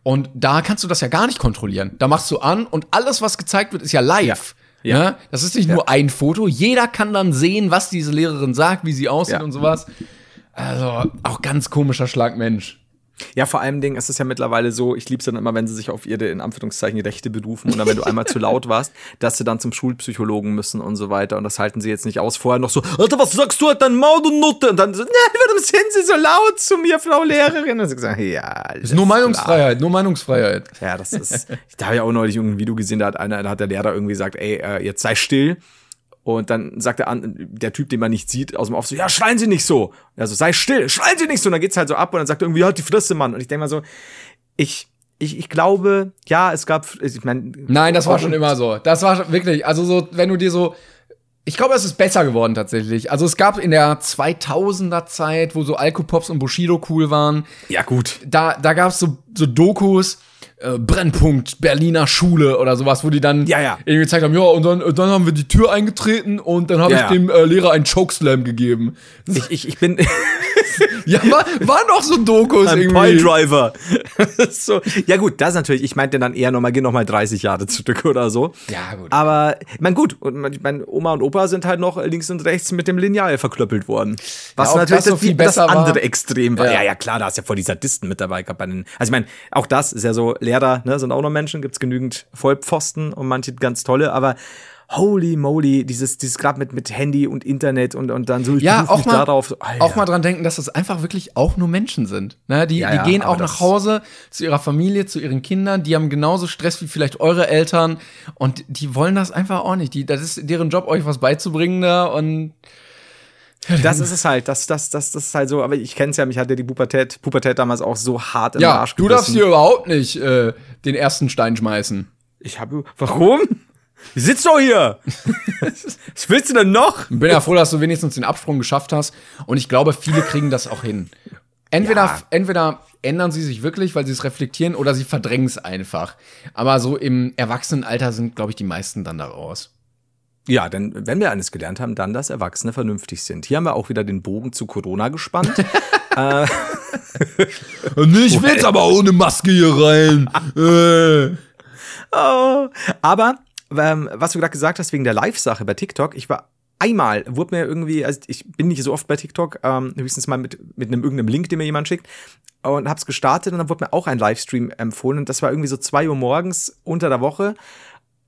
Und da kannst du das ja gar nicht kontrollieren. Da machst du an und alles, was gezeigt wird, ist ja live. Ja. Ne? Das ist nicht nur ein Foto. Jeder kann dann sehen, was diese Lehrerin sagt, wie sie aussieht Ja. und sowas. Also auch ganz komischer Schlag Mensch. Ja, vor allem Dingen ist es ja mittlerweile so, ich lieb's dann immer, wenn sie sich auf ihre, in Anführungszeichen, Rechte berufen und dann, wenn du einmal zu laut warst, dass sie dann zum Schulpsychologen müssen und so weiter und das halten sie jetzt nicht aus. Vorher noch so, Alter, was sagst du halt dein Maul, du Nutte? Und dann so, nein, warum sind sie so laut zu mir, Frau Lehrerin? Und sie gesagt, ja, Ist nur klar. Meinungsfreiheit, nur Meinungsfreiheit. Ja, das ist, da habe ich auch neulich irgendein Video gesehen, da hat einer, da hat der Lehrer irgendwie gesagt, ey, äh, jetzt sei still. Und dann sagt der, der Typ, den man nicht sieht, aus dem Off so, ja, schreien Sie nicht so. Also sei still, schreien Sie nicht so. Und dann geht's halt so ab und dann sagt er irgendwie, halt die Fresse, Mann. Und ich denke mal so, ich, ich, ich glaube, ja, es gab, ich meine, Nein, das war schon immer so. Das war schon wirklich, also so, wenn du dir so, ich glaube, es ist besser geworden tatsächlich. Also es gab in der 2000er Zeit, wo so Alkopops und Bushido cool waren, Ja, gut. da, da gab es so, so Dokus, äh, Brennpunkt, Berliner Schule oder sowas, wo die dann Ja, ja. irgendwie gezeigt haben, ja, und dann, dann haben wir die Tür eingetreten und dann habe Ja, ich dem äh, Lehrer einen Chokeslam gegeben. Ich, ich, ich bin Ja, war, waren doch so Dokus ein irgendwie. Piledriver. so. Ja, gut, das natürlich, ich meinte dann eher nochmal, geh nochmal 30 Jahre zurück oder so. Ja, gut. Aber, mein, gut, und mein- Oma und Opa sind halt noch links und rechts mit dem Lineal verklöppelt worden. Was Ja, natürlich das so viel das besser war? andere Extrem war. Ja. Ja. ja, klar, da hast ja voll die Sadisten mit dabei gehabt. Also ich meine, auch das ist ja so, Lehrer, ne, sind auch noch Menschen, gibt's genügend Vollpfosten und manche ganz tolle, aber holy moly, dieses, dieses gerade mit, mit Handy und Internet und, und dann so, ich ja, auch mal, darauf. Alter. auch mal dran denken, dass das einfach wirklich auch nur Menschen sind. Ne? Die, Ja, die ja, gehen auch nach Hause zu ihrer Familie, zu ihren Kindern, die haben genauso Stress wie vielleicht eure Eltern und die wollen das einfach auch nicht. Die, das ist deren Job, euch was beizubringen da und Das ist es halt, das, das, das, das ist halt so, aber ich kenn's ja, mich hat ja die Pubertät, Pubertät damals auch so hart im ja, Arsch du darfst gebissen. hier überhaupt nicht äh, den ersten Stein schmeißen. Ich habe, warum? Ich sitz doch hier. Was willst du denn noch? Ich bin ja froh, dass du wenigstens den Absprung geschafft hast und ich glaube, viele kriegen das auch hin. Entweder, Ja. entweder ändern sie sich wirklich, weil sie es reflektieren, oder sie verdrängen es einfach. Aber so im Erwachsenenalter sind, glaube ich, die meisten dann da raus. Ja, denn wenn wir eines gelernt haben, dann, dass Erwachsene vernünftig sind. Hier haben wir auch wieder den Bogen zu Corona gespannt. äh, ich will jetzt aber ohne Maske hier rein. äh. oh. Aber ähm, was du gerade gesagt hast wegen der Live-Sache bei TikTok, ich war einmal, wurde mir irgendwie, also ich bin nicht so oft bei TikTok, ähm, höchstens mal mit, mit einem irgendeinem Link, den mir jemand schickt und hab's gestartet und dann wurde mir auch ein Livestream empfohlen und das war irgendwie so zwei Uhr morgens unter der Woche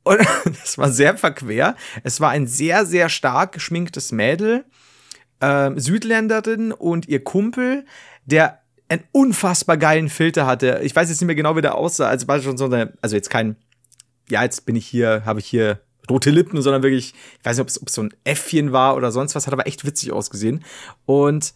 und das war sehr verquer. Es war ein sehr, sehr stark geschminktes Mädel, äh, Südländerin und ihr Kumpel, der einen unfassbar geilen Filter hatte. Ich weiß jetzt nicht mehr genau, wie der aussah. Also war schon so eine, also jetzt kein, ja, jetzt bin ich hier, habe ich hier rote Lippen, sondern wirklich, ich weiß nicht, ob es so ein Äffchen war oder sonst was, hat aber echt witzig ausgesehen. Und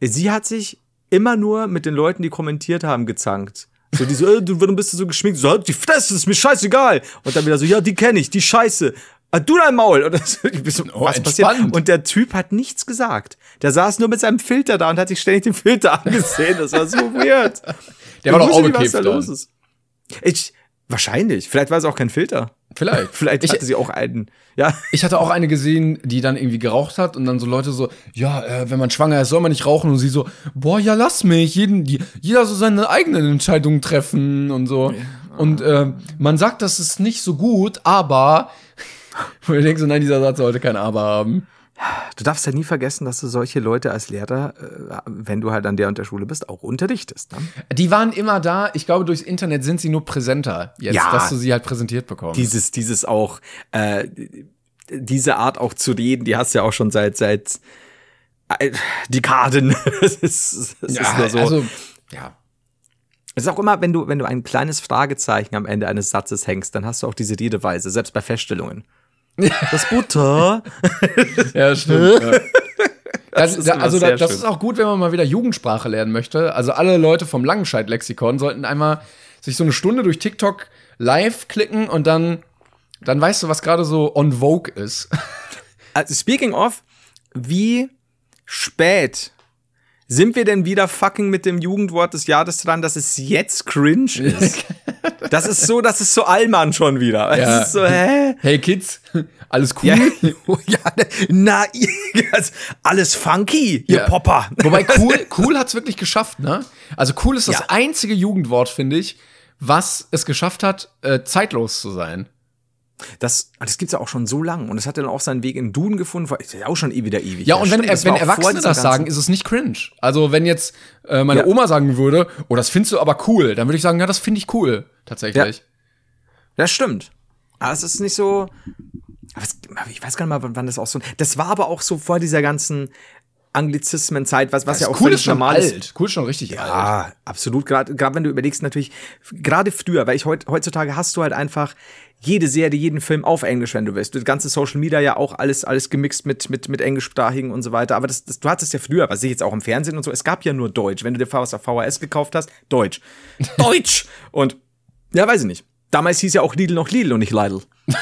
sie hat sich immer nur mit den Leuten, die kommentiert haben, gezankt. So, die so, äh, du, warum bist du so geschminkt? So, halt die Fresse, ist mir scheißegal. Und dann wieder so, ja, die kenne ich, die Scheiße. Ah, du dein Maul. Und das, so, Oh, was passiert? entspannt. Und der Typ hat nichts gesagt. Der saß nur mit seinem Filter da und hat sich ständig den Filter angesehen. Das war so weird. Der war Ich doch auch nicht, was da los ist. Ich, wahrscheinlich. Vielleicht war es auch kein Filter. Vielleicht. Vielleicht ich, hatte sie auch einen. Ja, ich hatte auch eine gesehen, die dann irgendwie geraucht hat und dann so Leute so, ja, äh, wenn man schwanger ist, soll man nicht rauchen. Und sie so, boah, ja, lass mich. Jeden, die, jeder so seine eigenen Entscheidungen treffen und so. Und äh, man sagt, das ist nicht so gut, aber. Und ich denke so, nein, dieser Satz sollte kein Aber haben. Du darfst ja nie vergessen, dass du solche Leute als Lehrer, äh, wenn du halt an der und der Schule bist, auch unterrichtest. Ne? Die waren immer da. Ich glaube, durchs Internet sind sie nur präsenter jetzt, Ja. dass du sie halt präsentiert bekommst. Dieses, dieses auch, äh, diese Art auch zu reden, die hast du ja auch schon seit, seit äh, Dekaden. das ist, das ja, ist nur so. also, ja. Es ist auch immer, wenn du, wenn du ein kleines Fragezeichen am Ende eines Satzes hängst, dann hast du auch diese Redeweise, selbst bei Feststellungen. Das Butter. Ja, stimmt. ja. Das, ist da, also da, das schön. ist auch gut, wenn man mal wieder Jugendsprache lernen möchte. Also alle Leute vom Langenscheid-Lexikon sollten einmal sich so eine Stunde durch TikTok live klicken und dann, dann weißt du, was gerade so on Vogue ist. Also, speaking of, wie spät sind wir denn wieder fucking mit dem Jugendwort des Jahres dran, dass es jetzt cringe ist? Das ist so, das ist so Allmann schon wieder. Das Ja. ist so, hä? Hey Kids, alles cool. Ja, ja na, also, alles funky, ihr Ja. Popper. Wobei cool, cool hat's wirklich geschafft, ne? Also cool ist das einzige Jugendwort, finde ich, was es geschafft hat, äh, zeitlos zu sein. Das, das gibt's ja auch schon so lang und es hat dann auch seinen Weg in Duden gefunden, ist ja auch schon eh wieder ewig. Ja, und wenn, stimmt, wenn Erwachsene das sagen, ist es nicht cringe. Also, wenn jetzt äh, meine Ja. Oma sagen würde, oh, das findest du aber cool, dann würde ich sagen, ja, das finde ich cool, tatsächlich. Das stimmt. Aber es ist nicht so. Aber es, ich weiß gar nicht mal, wann das auch so. Das war aber auch so vor dieser ganzen Anglizismenzeit, was, was ja auch cool ist schon normal ist. alt. Cool ist schon richtig alt. Ja, absolut. Gerade wenn du überlegst, natürlich, gerade früher, weil ich heut, heutzutage hast du halt einfach jede Serie, jeden Film auf Englisch, wenn du willst. Das ganze Social Media ja auch alles, alles gemixt mit, mit, mit englischsprachigen und so weiter. Aber das, das, du hattest ja früher, was ich jetzt auch im Fernsehen und so, es gab ja nur Deutsch. Wenn du dir was auf VHS gekauft hast, Deutsch. Deutsch! Und, ja, weiß ich nicht. Damals hieß ja auch Lidl noch Lidl und nicht Lidl.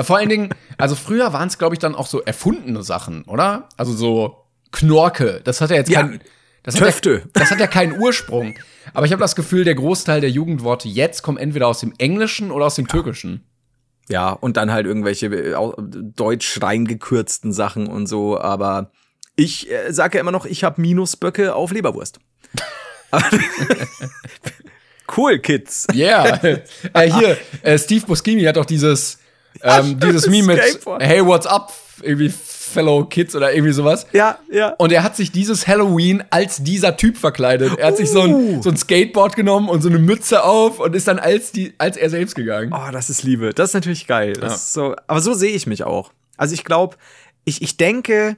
Vor allen Dingen, also früher waren es, glaube ich, dann auch so erfundene Sachen, oder? Also so Knorke. Das hat ja jetzt Ja, Das hat, ja, Töfte. das hat ja keinen Ursprung. Aber ich habe das Gefühl, der Großteil der Jugendworte jetzt kommen entweder aus dem Englischen oder aus dem Türkischen. Ja, und dann halt irgendwelche äh, deutsch reingekürzten Sachen und so, aber ich äh, sage ja immer noch, ich habe Minusböcke auf Leberwurst. cool, Kids. Yeah. äh, hier, äh, Steve Buscemi hat doch dieses, ähm, dieses Meme mit. Hey, what's up? Irgendwie Fellow Kids oder irgendwie sowas. Ja, ja. Und er hat sich dieses Halloween als dieser Typ verkleidet. Er hat sich so ein, Uh. so ein Skateboard genommen und so eine Mütze auf und ist dann als, die, als er selbst gegangen. Oh, das ist Liebe. Das ist natürlich geil. Ja. ist so, aber so sehe ich mich auch. Also ich glaube, ich, ich denke,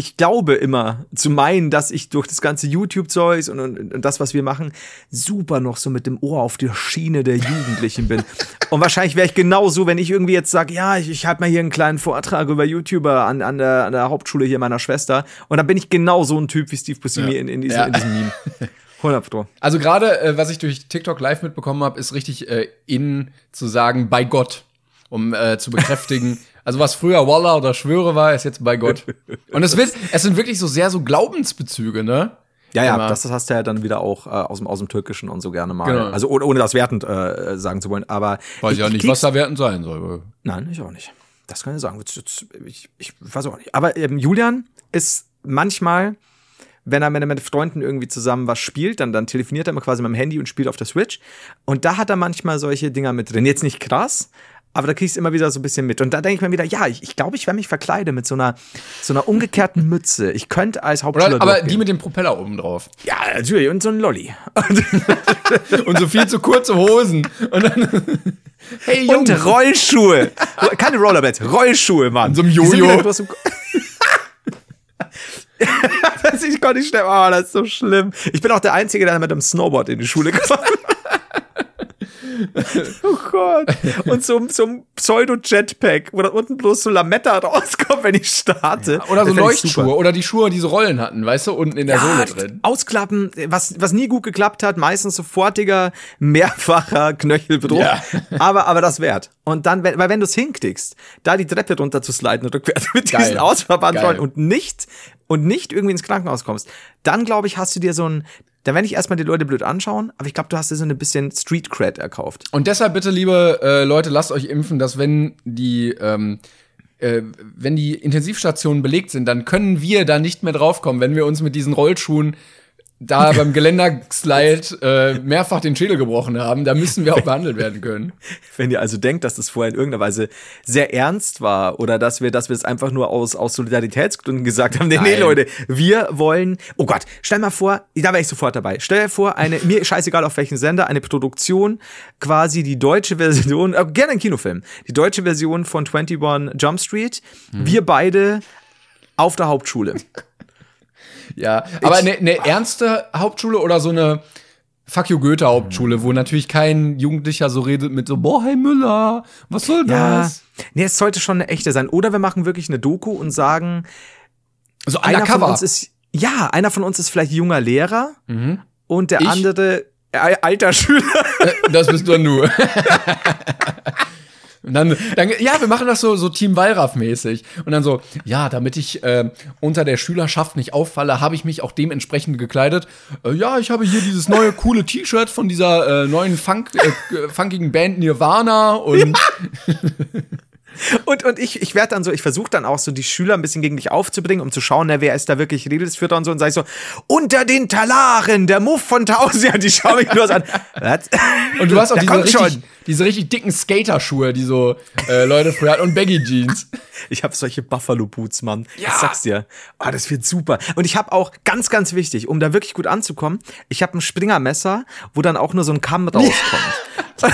ich glaube immer zu meinen, dass ich durch das ganze YouTube-Zeugs und, und, und das, was wir machen, super noch so mit dem Ohr auf der Schiene der Jugendlichen bin. und wahrscheinlich wäre ich genauso, wenn ich irgendwie jetzt sage, ja, ich, ich halte mal hier einen kleinen Vortrag über YouTuber an, an, der, an der Hauptschule hier meiner Schwester. Und dann bin ich genau so ein Typ wie Steve Buscemi Ja. in, in, diesem, Ja. in diesem Meme. 100 Pro. Also gerade, äh, was ich durch TikTok live mitbekommen habe, ist richtig äh, in zu sagen, bei Gott, um äh, zu bekräftigen. also was früher Wallah oder Schwöre war, ist jetzt bei Gott. Und es wird, es sind wirklich so sehr so Glaubensbezüge, ne? Ja, ja, immer- das hast du ja dann wieder auch äh, aus, dem, aus dem Türkischen und so gerne mal. Genau. Also ohne, ohne das wertend äh, sagen zu wollen. Aber Weiß ja nicht, krieg's- was da wertend sein soll. Nein, ich auch nicht. Das kann ich sagen. Ich, ich weiß auch nicht. Aber ähm, Julian ist manchmal, wenn er, wenn er mit Freunden irgendwie zusammen was spielt, dann, dann telefoniert er immer quasi mit dem Handy und spielt auf der Switch. Und da hat er manchmal solche Dinger mit drin. Jetzt nicht krass, aber da kriegst du immer wieder so ein bisschen mit. Und da denke ich mir wieder, ja, ich glaube, ich, glaub, ich werde mich verkleiden mit so einer, so einer umgekehrten Mütze. Ich könnte als Hauptschüler Oder, aber durchgehen. die mit dem Propeller oben drauf. Ja, natürlich. Und so ein Lolli. Und so viel zu kurze Hosen. Und dann. hey, Jungs. Und Rollschuhe. Keine Rollerblades, Rollschuhe, Mann. so einem Die sind Jojo. ich konnte nicht schlimm. Oh, das ist so schlimm. Ich bin auch der Einzige, der mit einem Snowboard in die Schule kommt. oh Gott. Und so, so ein Pseudo-Jetpack, wo da unten bloß so Lametta rauskommt, wenn ich starte. Oder so. Leuchtschuhe. Oder die Schuhe, die so Rollen hatten, weißt du, unten in der Sohle drin. Ausklappen, was, was nie gut geklappt hat, meistens sofortiger, mehrfacher Knöchelbruch. Ja. Aber, aber das wert. Und dann, weil wenn du es hinkriegst, da die Treppe runter zu sliden, rückwärts mit Geil. diesen Ausverbandrollen und nicht, und nicht irgendwie ins Krankenhaus kommst, dann glaube ich, hast du dir so ein, dann werde ich erstmal die Leute blöd anschauen, aber ich glaube, du hast dir so ein bisschen Street Cred erkauft. Und deshalb bitte, liebe äh, Leute, lasst euch impfen, dass wenn die, ähm, äh, wenn die Intensivstationen belegt sind, dann können wir da nicht mehr draufkommen, wenn wir uns mit diesen Rollschuhen da beim Geländerslide äh, mehrfach den Schädel gebrochen haben. Da müssen wir auch behandelt werden können. Wenn ihr also denkt, dass das vorher in irgendeiner Weise sehr ernst war oder dass wir, dass wir es einfach nur aus, aus Solidaritätsgründen gesagt haben, nee, nee. Leute, wir wollen, oh Gott, stell mal vor, da wäre ich sofort dabei. Stell dir vor, eine, mir scheißegal auf welchen Sender, eine Produktion, quasi die deutsche Version, äh, gerne ein Kinofilm, die deutsche Version von 21 Jump Street, wir beide auf der Hauptschule. Ja, aber eine, eine ernste Hauptschule oder so eine Fuck you Goethe Hauptschule, wo natürlich kein Jugendlicher so redet mit so, boah, hey Müller, was soll Ja, das? nee, es sollte schon eine echte sein. Oder wir machen wirklich eine Doku und sagen, So einer von uns ist, ja, einer von uns ist vielleicht junger Lehrer und der Ich? andere äh, alter Schüler. Das bist du. Und dann, dann, ja, wir machen das so, so Team Wallraff-mäßig. Und dann so, ja, damit ich äh, unter der Schülerschaft nicht auffalle, habe ich mich auch dementsprechend gekleidet. Äh, ja, ich habe hier dieses neue coole T-Shirt von dieser äh, neuen Funk, äh, funkigen Band Nirvana und Und, und ich, ich werde dann so, ich versuche dann auch so die Schüler ein bisschen gegen dich aufzubringen, um zu schauen, na, wer ist da wirklich Redelsführer und so. Und sage ich so, unter den Talaren, der Muff von Tausend. Die schauen mich nur so an. Was? Und du hast auch diese richtig, schon. diese richtig dicken Skaterschuhe, die so äh, Leute früher hatten und Baggy Jeans. Ich habe solche Buffalo Boots, Mann. Ja. Ich sag's dir. Ah, das wird super. Und ich habe auch ganz, ganz wichtig, um da wirklich gut anzukommen, ich habe ein Springermesser, wo dann auch nur so ein Kamm rauskommt.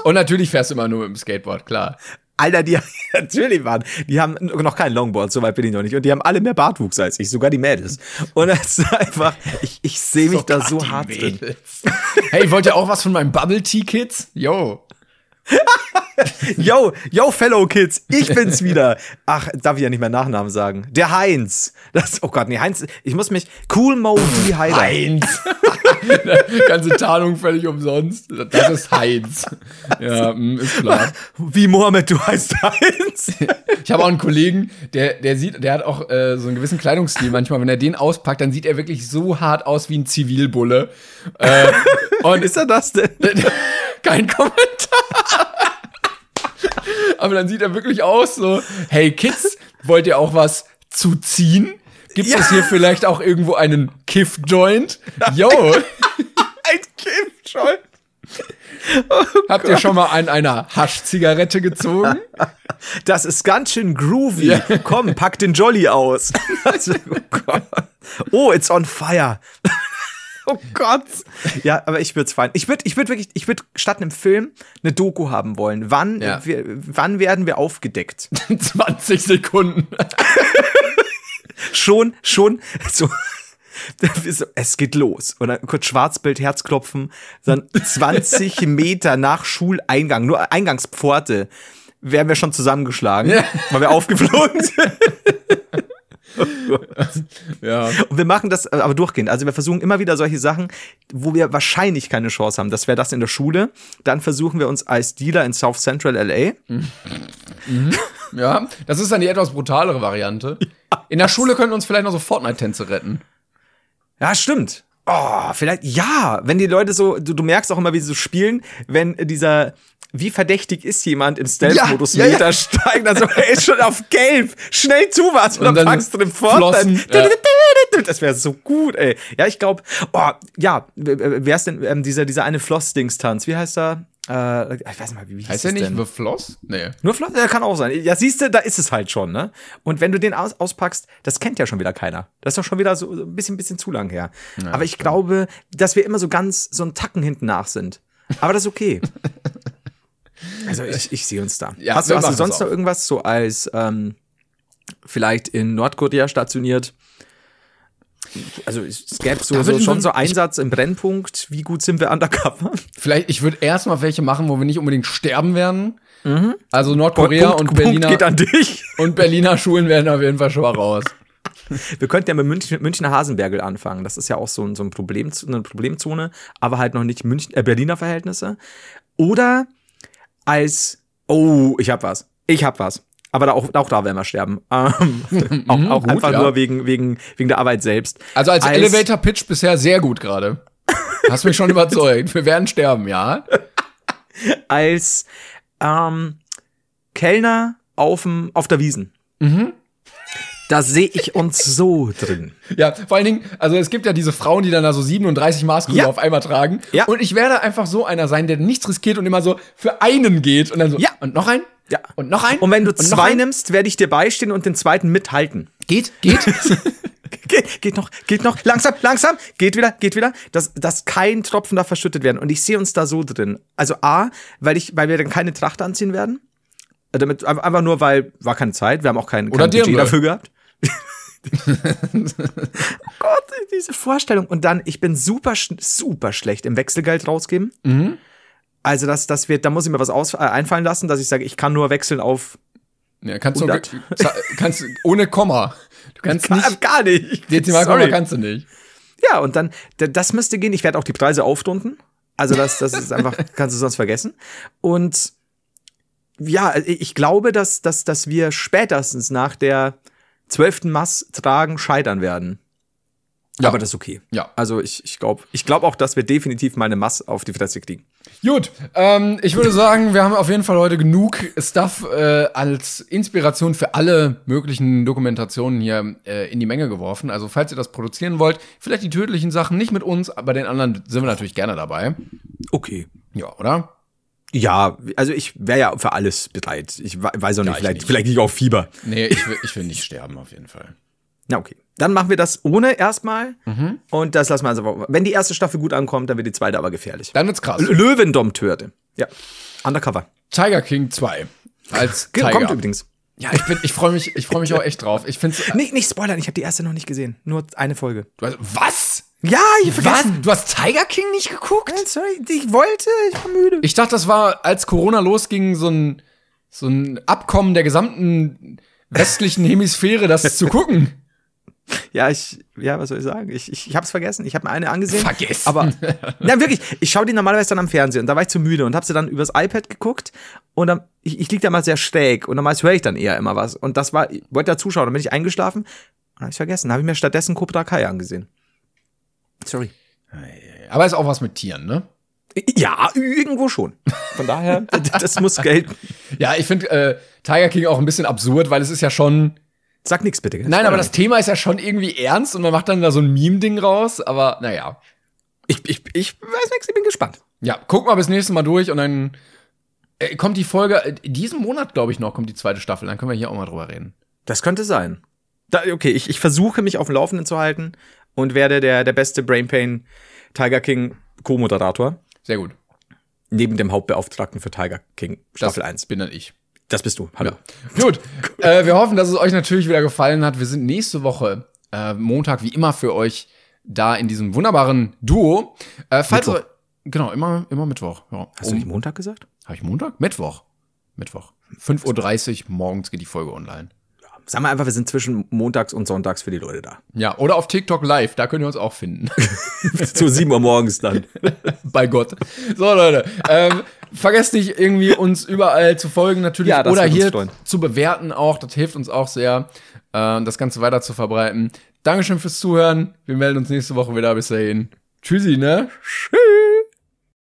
Und natürlich fährst du immer nur mit dem Skateboard, klar. Alter, die natürlich waren, die haben noch kein Longboard, soweit bin ich noch nicht. Und die haben alle mehr Bartwuchs als ich, sogar die Mädels. Und das ist einfach, ich, ich sehe mich da so hart drin. Hey, wollt ihr auch was von meinen Bubble Tea Kids? Yo. Yo, yo, Fellow Kids, ich bin's wieder. Ach, darf ich ja nicht mehr Nachnamen sagen. Der Heinz. Das, oh Gott, nee, Heinz, ich muss mich, Cool Mo D. Heider. Heinz. Ganze Tarnung völlig umsonst. Das ist Heinz. Ja, mm, ist klar. Wie Mohammed, du heißt Heinz. Ich habe auch einen Kollegen, der, der sieht, der hat auch äh, so einen gewissen Kleidungsstil manchmal. Wenn er den auspackt, dann sieht er wirklich so hart aus wie ein Zivilbulle. Äh, und Ist er das denn? Kein Kommentar. Aber dann sieht er wirklich aus so, hey Kids, wollt ihr auch was zu ziehen? Gibt Ja. es hier vielleicht auch irgendwo einen Kiff-Joint? Yo, Ein Kind schon. habt ihr schon mal an einer Haschzigarette gezogen? Das ist ganz schön groovy. Ja. Komm, pack den Jolly aus. Also, oh, Gott. oh, it's on fire. Oh Gott. Ja, aber ich würde es feiern. Ich würde ich würd wirklich, ich würde statt einem Film eine Doku haben wollen. Wann, Ja. wir, wann werden wir aufgedeckt? 20 Sekunden. Schon, schon, so. Es geht los. Und dann kurz Schwarzbild, Herzklopfen. Dann 20 Meter nach Schuleingang, nur Eingangspforte, werden wir schon zusammengeschlagen, Ja. weil wir aufgeflogen sind. Ja. Und wir machen das aber durchgehend. Also wir versuchen immer wieder solche Sachen, wo wir wahrscheinlich keine Chance haben. Das wäre das in der Schule. Dann versuchen wir uns als Dealer in South Central LA. Ja, das ist dann die etwas brutalere Variante. In der Schule könnten uns vielleicht noch so Fortnite-Tänze retten. Ja, stimmt. Oh, vielleicht, ja, wenn die Leute so, du, du merkst auch immer, wie sie so spielen, wenn dieser, wie verdächtig ist jemand im Stealth-Modus Ja, ja, Meter steigen, also er ist schon auf gelb, schnell zu was und, Und dann fangst du den Fortnite. Ja. Das wäre so gut, ey. Ja, ich glaube, oh, ja, wer ist denn ähm, dieser, dieser eine Floss-Dings-Tanz? Wie heißt er? Äh, ich weiß nicht mal, wie, hieß Heißt der nicht denn? The Floss? Nee. Nur Floss? Ja, kann auch sein. Ja, siehst du, da ist es halt schon, ne? Und wenn du den aus, auspackst, das kennt ja schon wieder keiner. Das ist doch schon wieder so ein bisschen, bisschen zu lang her. Aber ich glaube, dass wir immer so ganz so einen Tacken hinten nach sind. Aber das ist okay. also ich, ich sehe uns da. Ja, hast hast du sonst noch irgendwas so als ähm, vielleicht in Nordkorea stationiert? Also es gäbe so, so schon so Einsatz im Brennpunkt. Wie gut sind wir undercover? Vielleicht, ich würde erstmal welche machen, wo wir nicht unbedingt sterben werden. Also Nordkorea Punkt- und Punkt Berliner geht an dich. und Berliner Schulen werden auf jeden Fall schon mal raus. Wir könnten ja mit München, Münchner Hasenbergel anfangen. Das ist ja auch so, ein- so ein Problem, eine Problemzone, aber halt noch nicht München, äh, Berliner Verhältnisse. Oder als, oh, ich hab was. Ich hab was. Aber da auch, auch da werden wir sterben. Ähm, auch auch gut, einfach ja. nur wegen, wegen, wegen der Arbeit selbst. Also als, Elevator Pitch bisher sehr gut gerade. Hast mich schon überzeugt. Wir werden sterben, ja. Als ähm, Kellner aufm, auf der Wiesen. Mhm. Da sehe ich uns so drin. Ja, vor allen Dingen, also es gibt ja diese Frauen, die dann da so 37 Maßkrüge Ja. auf einmal tragen. Ja. Und ich werde einfach so einer sein, der nichts riskiert und immer so für einen geht und dann so, Ja. und noch ein? Ja. Und noch ein? Und wenn du Und zwei nimmst, werde ich dir beistehen und den zweiten mithalten. Geht, geht. Geht, geht noch, geht noch, langsam, langsam, geht wieder, geht wieder, dass, dass kein Tropfen da verschüttet werden. Und ich sehe uns da so drin. Also A, weil ich, weil wir dann keine Tracht anziehen werden. Damit, einfach nur, weil war keine Zeit, wir haben auch kein, Oder kein Budget dafür gehabt. Gott, diese Vorstellung. Und dann, ich bin super, super schlecht im Wechselgeld rausgeben. Mhm. Also, das, das wird, da muss ich mir was aus, äh, einfallen lassen, dass ich sage, ich kann nur wechseln auf. Ja, kannst du 100. za- kannst du- ohne Komma. Du kannst nicht. gar nicht. Dezimalkomma Sorry. kannst du nicht. Ja, und dann, das müsste gehen. Ich werde auch die Preise aufrunden. Also das, das ist einfach, kannst du sonst vergessen. Und ja, ich glaube, dass, dass, dass wir spätestens nach der zwölften Mass tragen scheitern werden. Ja. Aber das ist okay. Ja. Also ich, ich glaube ich glaub auch, dass wir definitiv mal eine Mass auf die Fresse kriegen. Gut, ähm, ich würde sagen, wir haben auf jeden Fall heute genug Stuff äh, als Inspiration für alle möglichen Dokumentationen hier äh, in die Menge geworfen. Also falls ihr das produzieren wollt, vielleicht die tödlichen Sachen nicht mit uns, aber den anderen sind wir natürlich gerne dabei. Okay. Ja, oder? Ja, also ich wäre ja für alles bereit. Ich we- weiß auch nicht, ich vielleicht, nicht. vielleicht ich auf Fieber. Nee, ich will, ich will nicht sterben auf jeden Fall. Na, okay. Dann machen wir das ohne erstmal. Mhm. Und das lassen wir also. Wenn die erste Staffel gut ankommt, dann wird die zweite aber gefährlich. Dann wird's krass. Löwendompteure. Ja. Undercover. Tiger King 2. Als Ge- Tiger. Kommt übrigens. Ja, ich, bin- ich freue mich, ich freue mich auch echt drauf. Ich find's. Nicht, nicht spoilern, ich habe die erste noch nicht gesehen. Nur eine Folge. Hast- Was? Ja, ich hab Was? vergessen. Du hast Tiger King nicht geguckt? Was? Sorry, ich wollte, ich war müde. Ich dachte, das war, als Corona losging, so ein, so ein Abkommen der gesamten westlichen Hemisphäre, das zu gucken. Ja, ich, ja, was soll ich sagen? Ich, ich, ich habe es vergessen. Ich habe mir eine angesehen. Vergessen. Aber, ja, wirklich. Ich schaue die normalerweise dann am Fernsehen und da war ich zu müde und habe sie dann übers iPad geguckt und dann, ich, ich lieg da mal sehr schräg und normalerweise höre ich dann eher immer was. Und das war, ich wollte da zuschauen, dann bin ich eingeschlafen und habe ich vergessen. Dann habe ich mir stattdessen Cobra Kai angesehen. Sorry. Aber ist auch was mit Tieren, ne? Ja, irgendwo schon. Von daher, das muss gelten. Ja, ich finde äh, Tiger King auch ein bisschen absurd, weil es ist ja schon. Sag nichts bitte. Nein, aber das Thema ist ja schon irgendwie ernst und man macht dann da so ein Meme-Ding raus, aber naja. Ich, ich, ich weiß nichts, ich bin gespannt. Ja, gucken wir bis nächstes Mal durch und dann äh, kommt die Folge, äh, diesen Monat, glaube ich, noch, kommt die zweite Staffel. Dann können wir hier auch mal drüber reden. Das könnte sein. Da, okay, ich, ich versuche mich auf dem Laufenden zu halten und werde der, der beste Brain Pain Tiger King Co-Moderator. Sehr gut. Neben dem Hauptbeauftragten für Tiger King Staffel das 1. bin dann ich. Das bist du. Hallo. Gut. äh, wir hoffen, dass es euch natürlich wieder gefallen hat. Wir sind nächste Woche äh, Montag wie immer für euch da in diesem wunderbaren Duo. Äh, falls Mittwoch. ihr, genau, immer, immer Mittwoch. Ja, Hast du nicht Montag gesagt? Habe ich Montag? Mittwoch. Mittwoch. 5.30 Uhr morgens geht die Folge online. Sag mal einfach, wir sind zwischen montags und sonntags für die Leute da. Ja, oder auf TikTok live, da könnt ihr uns auch finden. Zu 7 Uhr morgens dann. Bei Gott. So, Leute. Ähm, vergesst nicht, irgendwie uns überall zu folgen, natürlich. Ja, das oder hier freuen. zu bewerten auch. Das hilft uns auch sehr. äh, das Ganze weiter zu verbreiten. Dankeschön fürs Zuhören. Wir melden uns nächste Woche wieder. Bis dahin. Tschüssi, ne? Tschüss.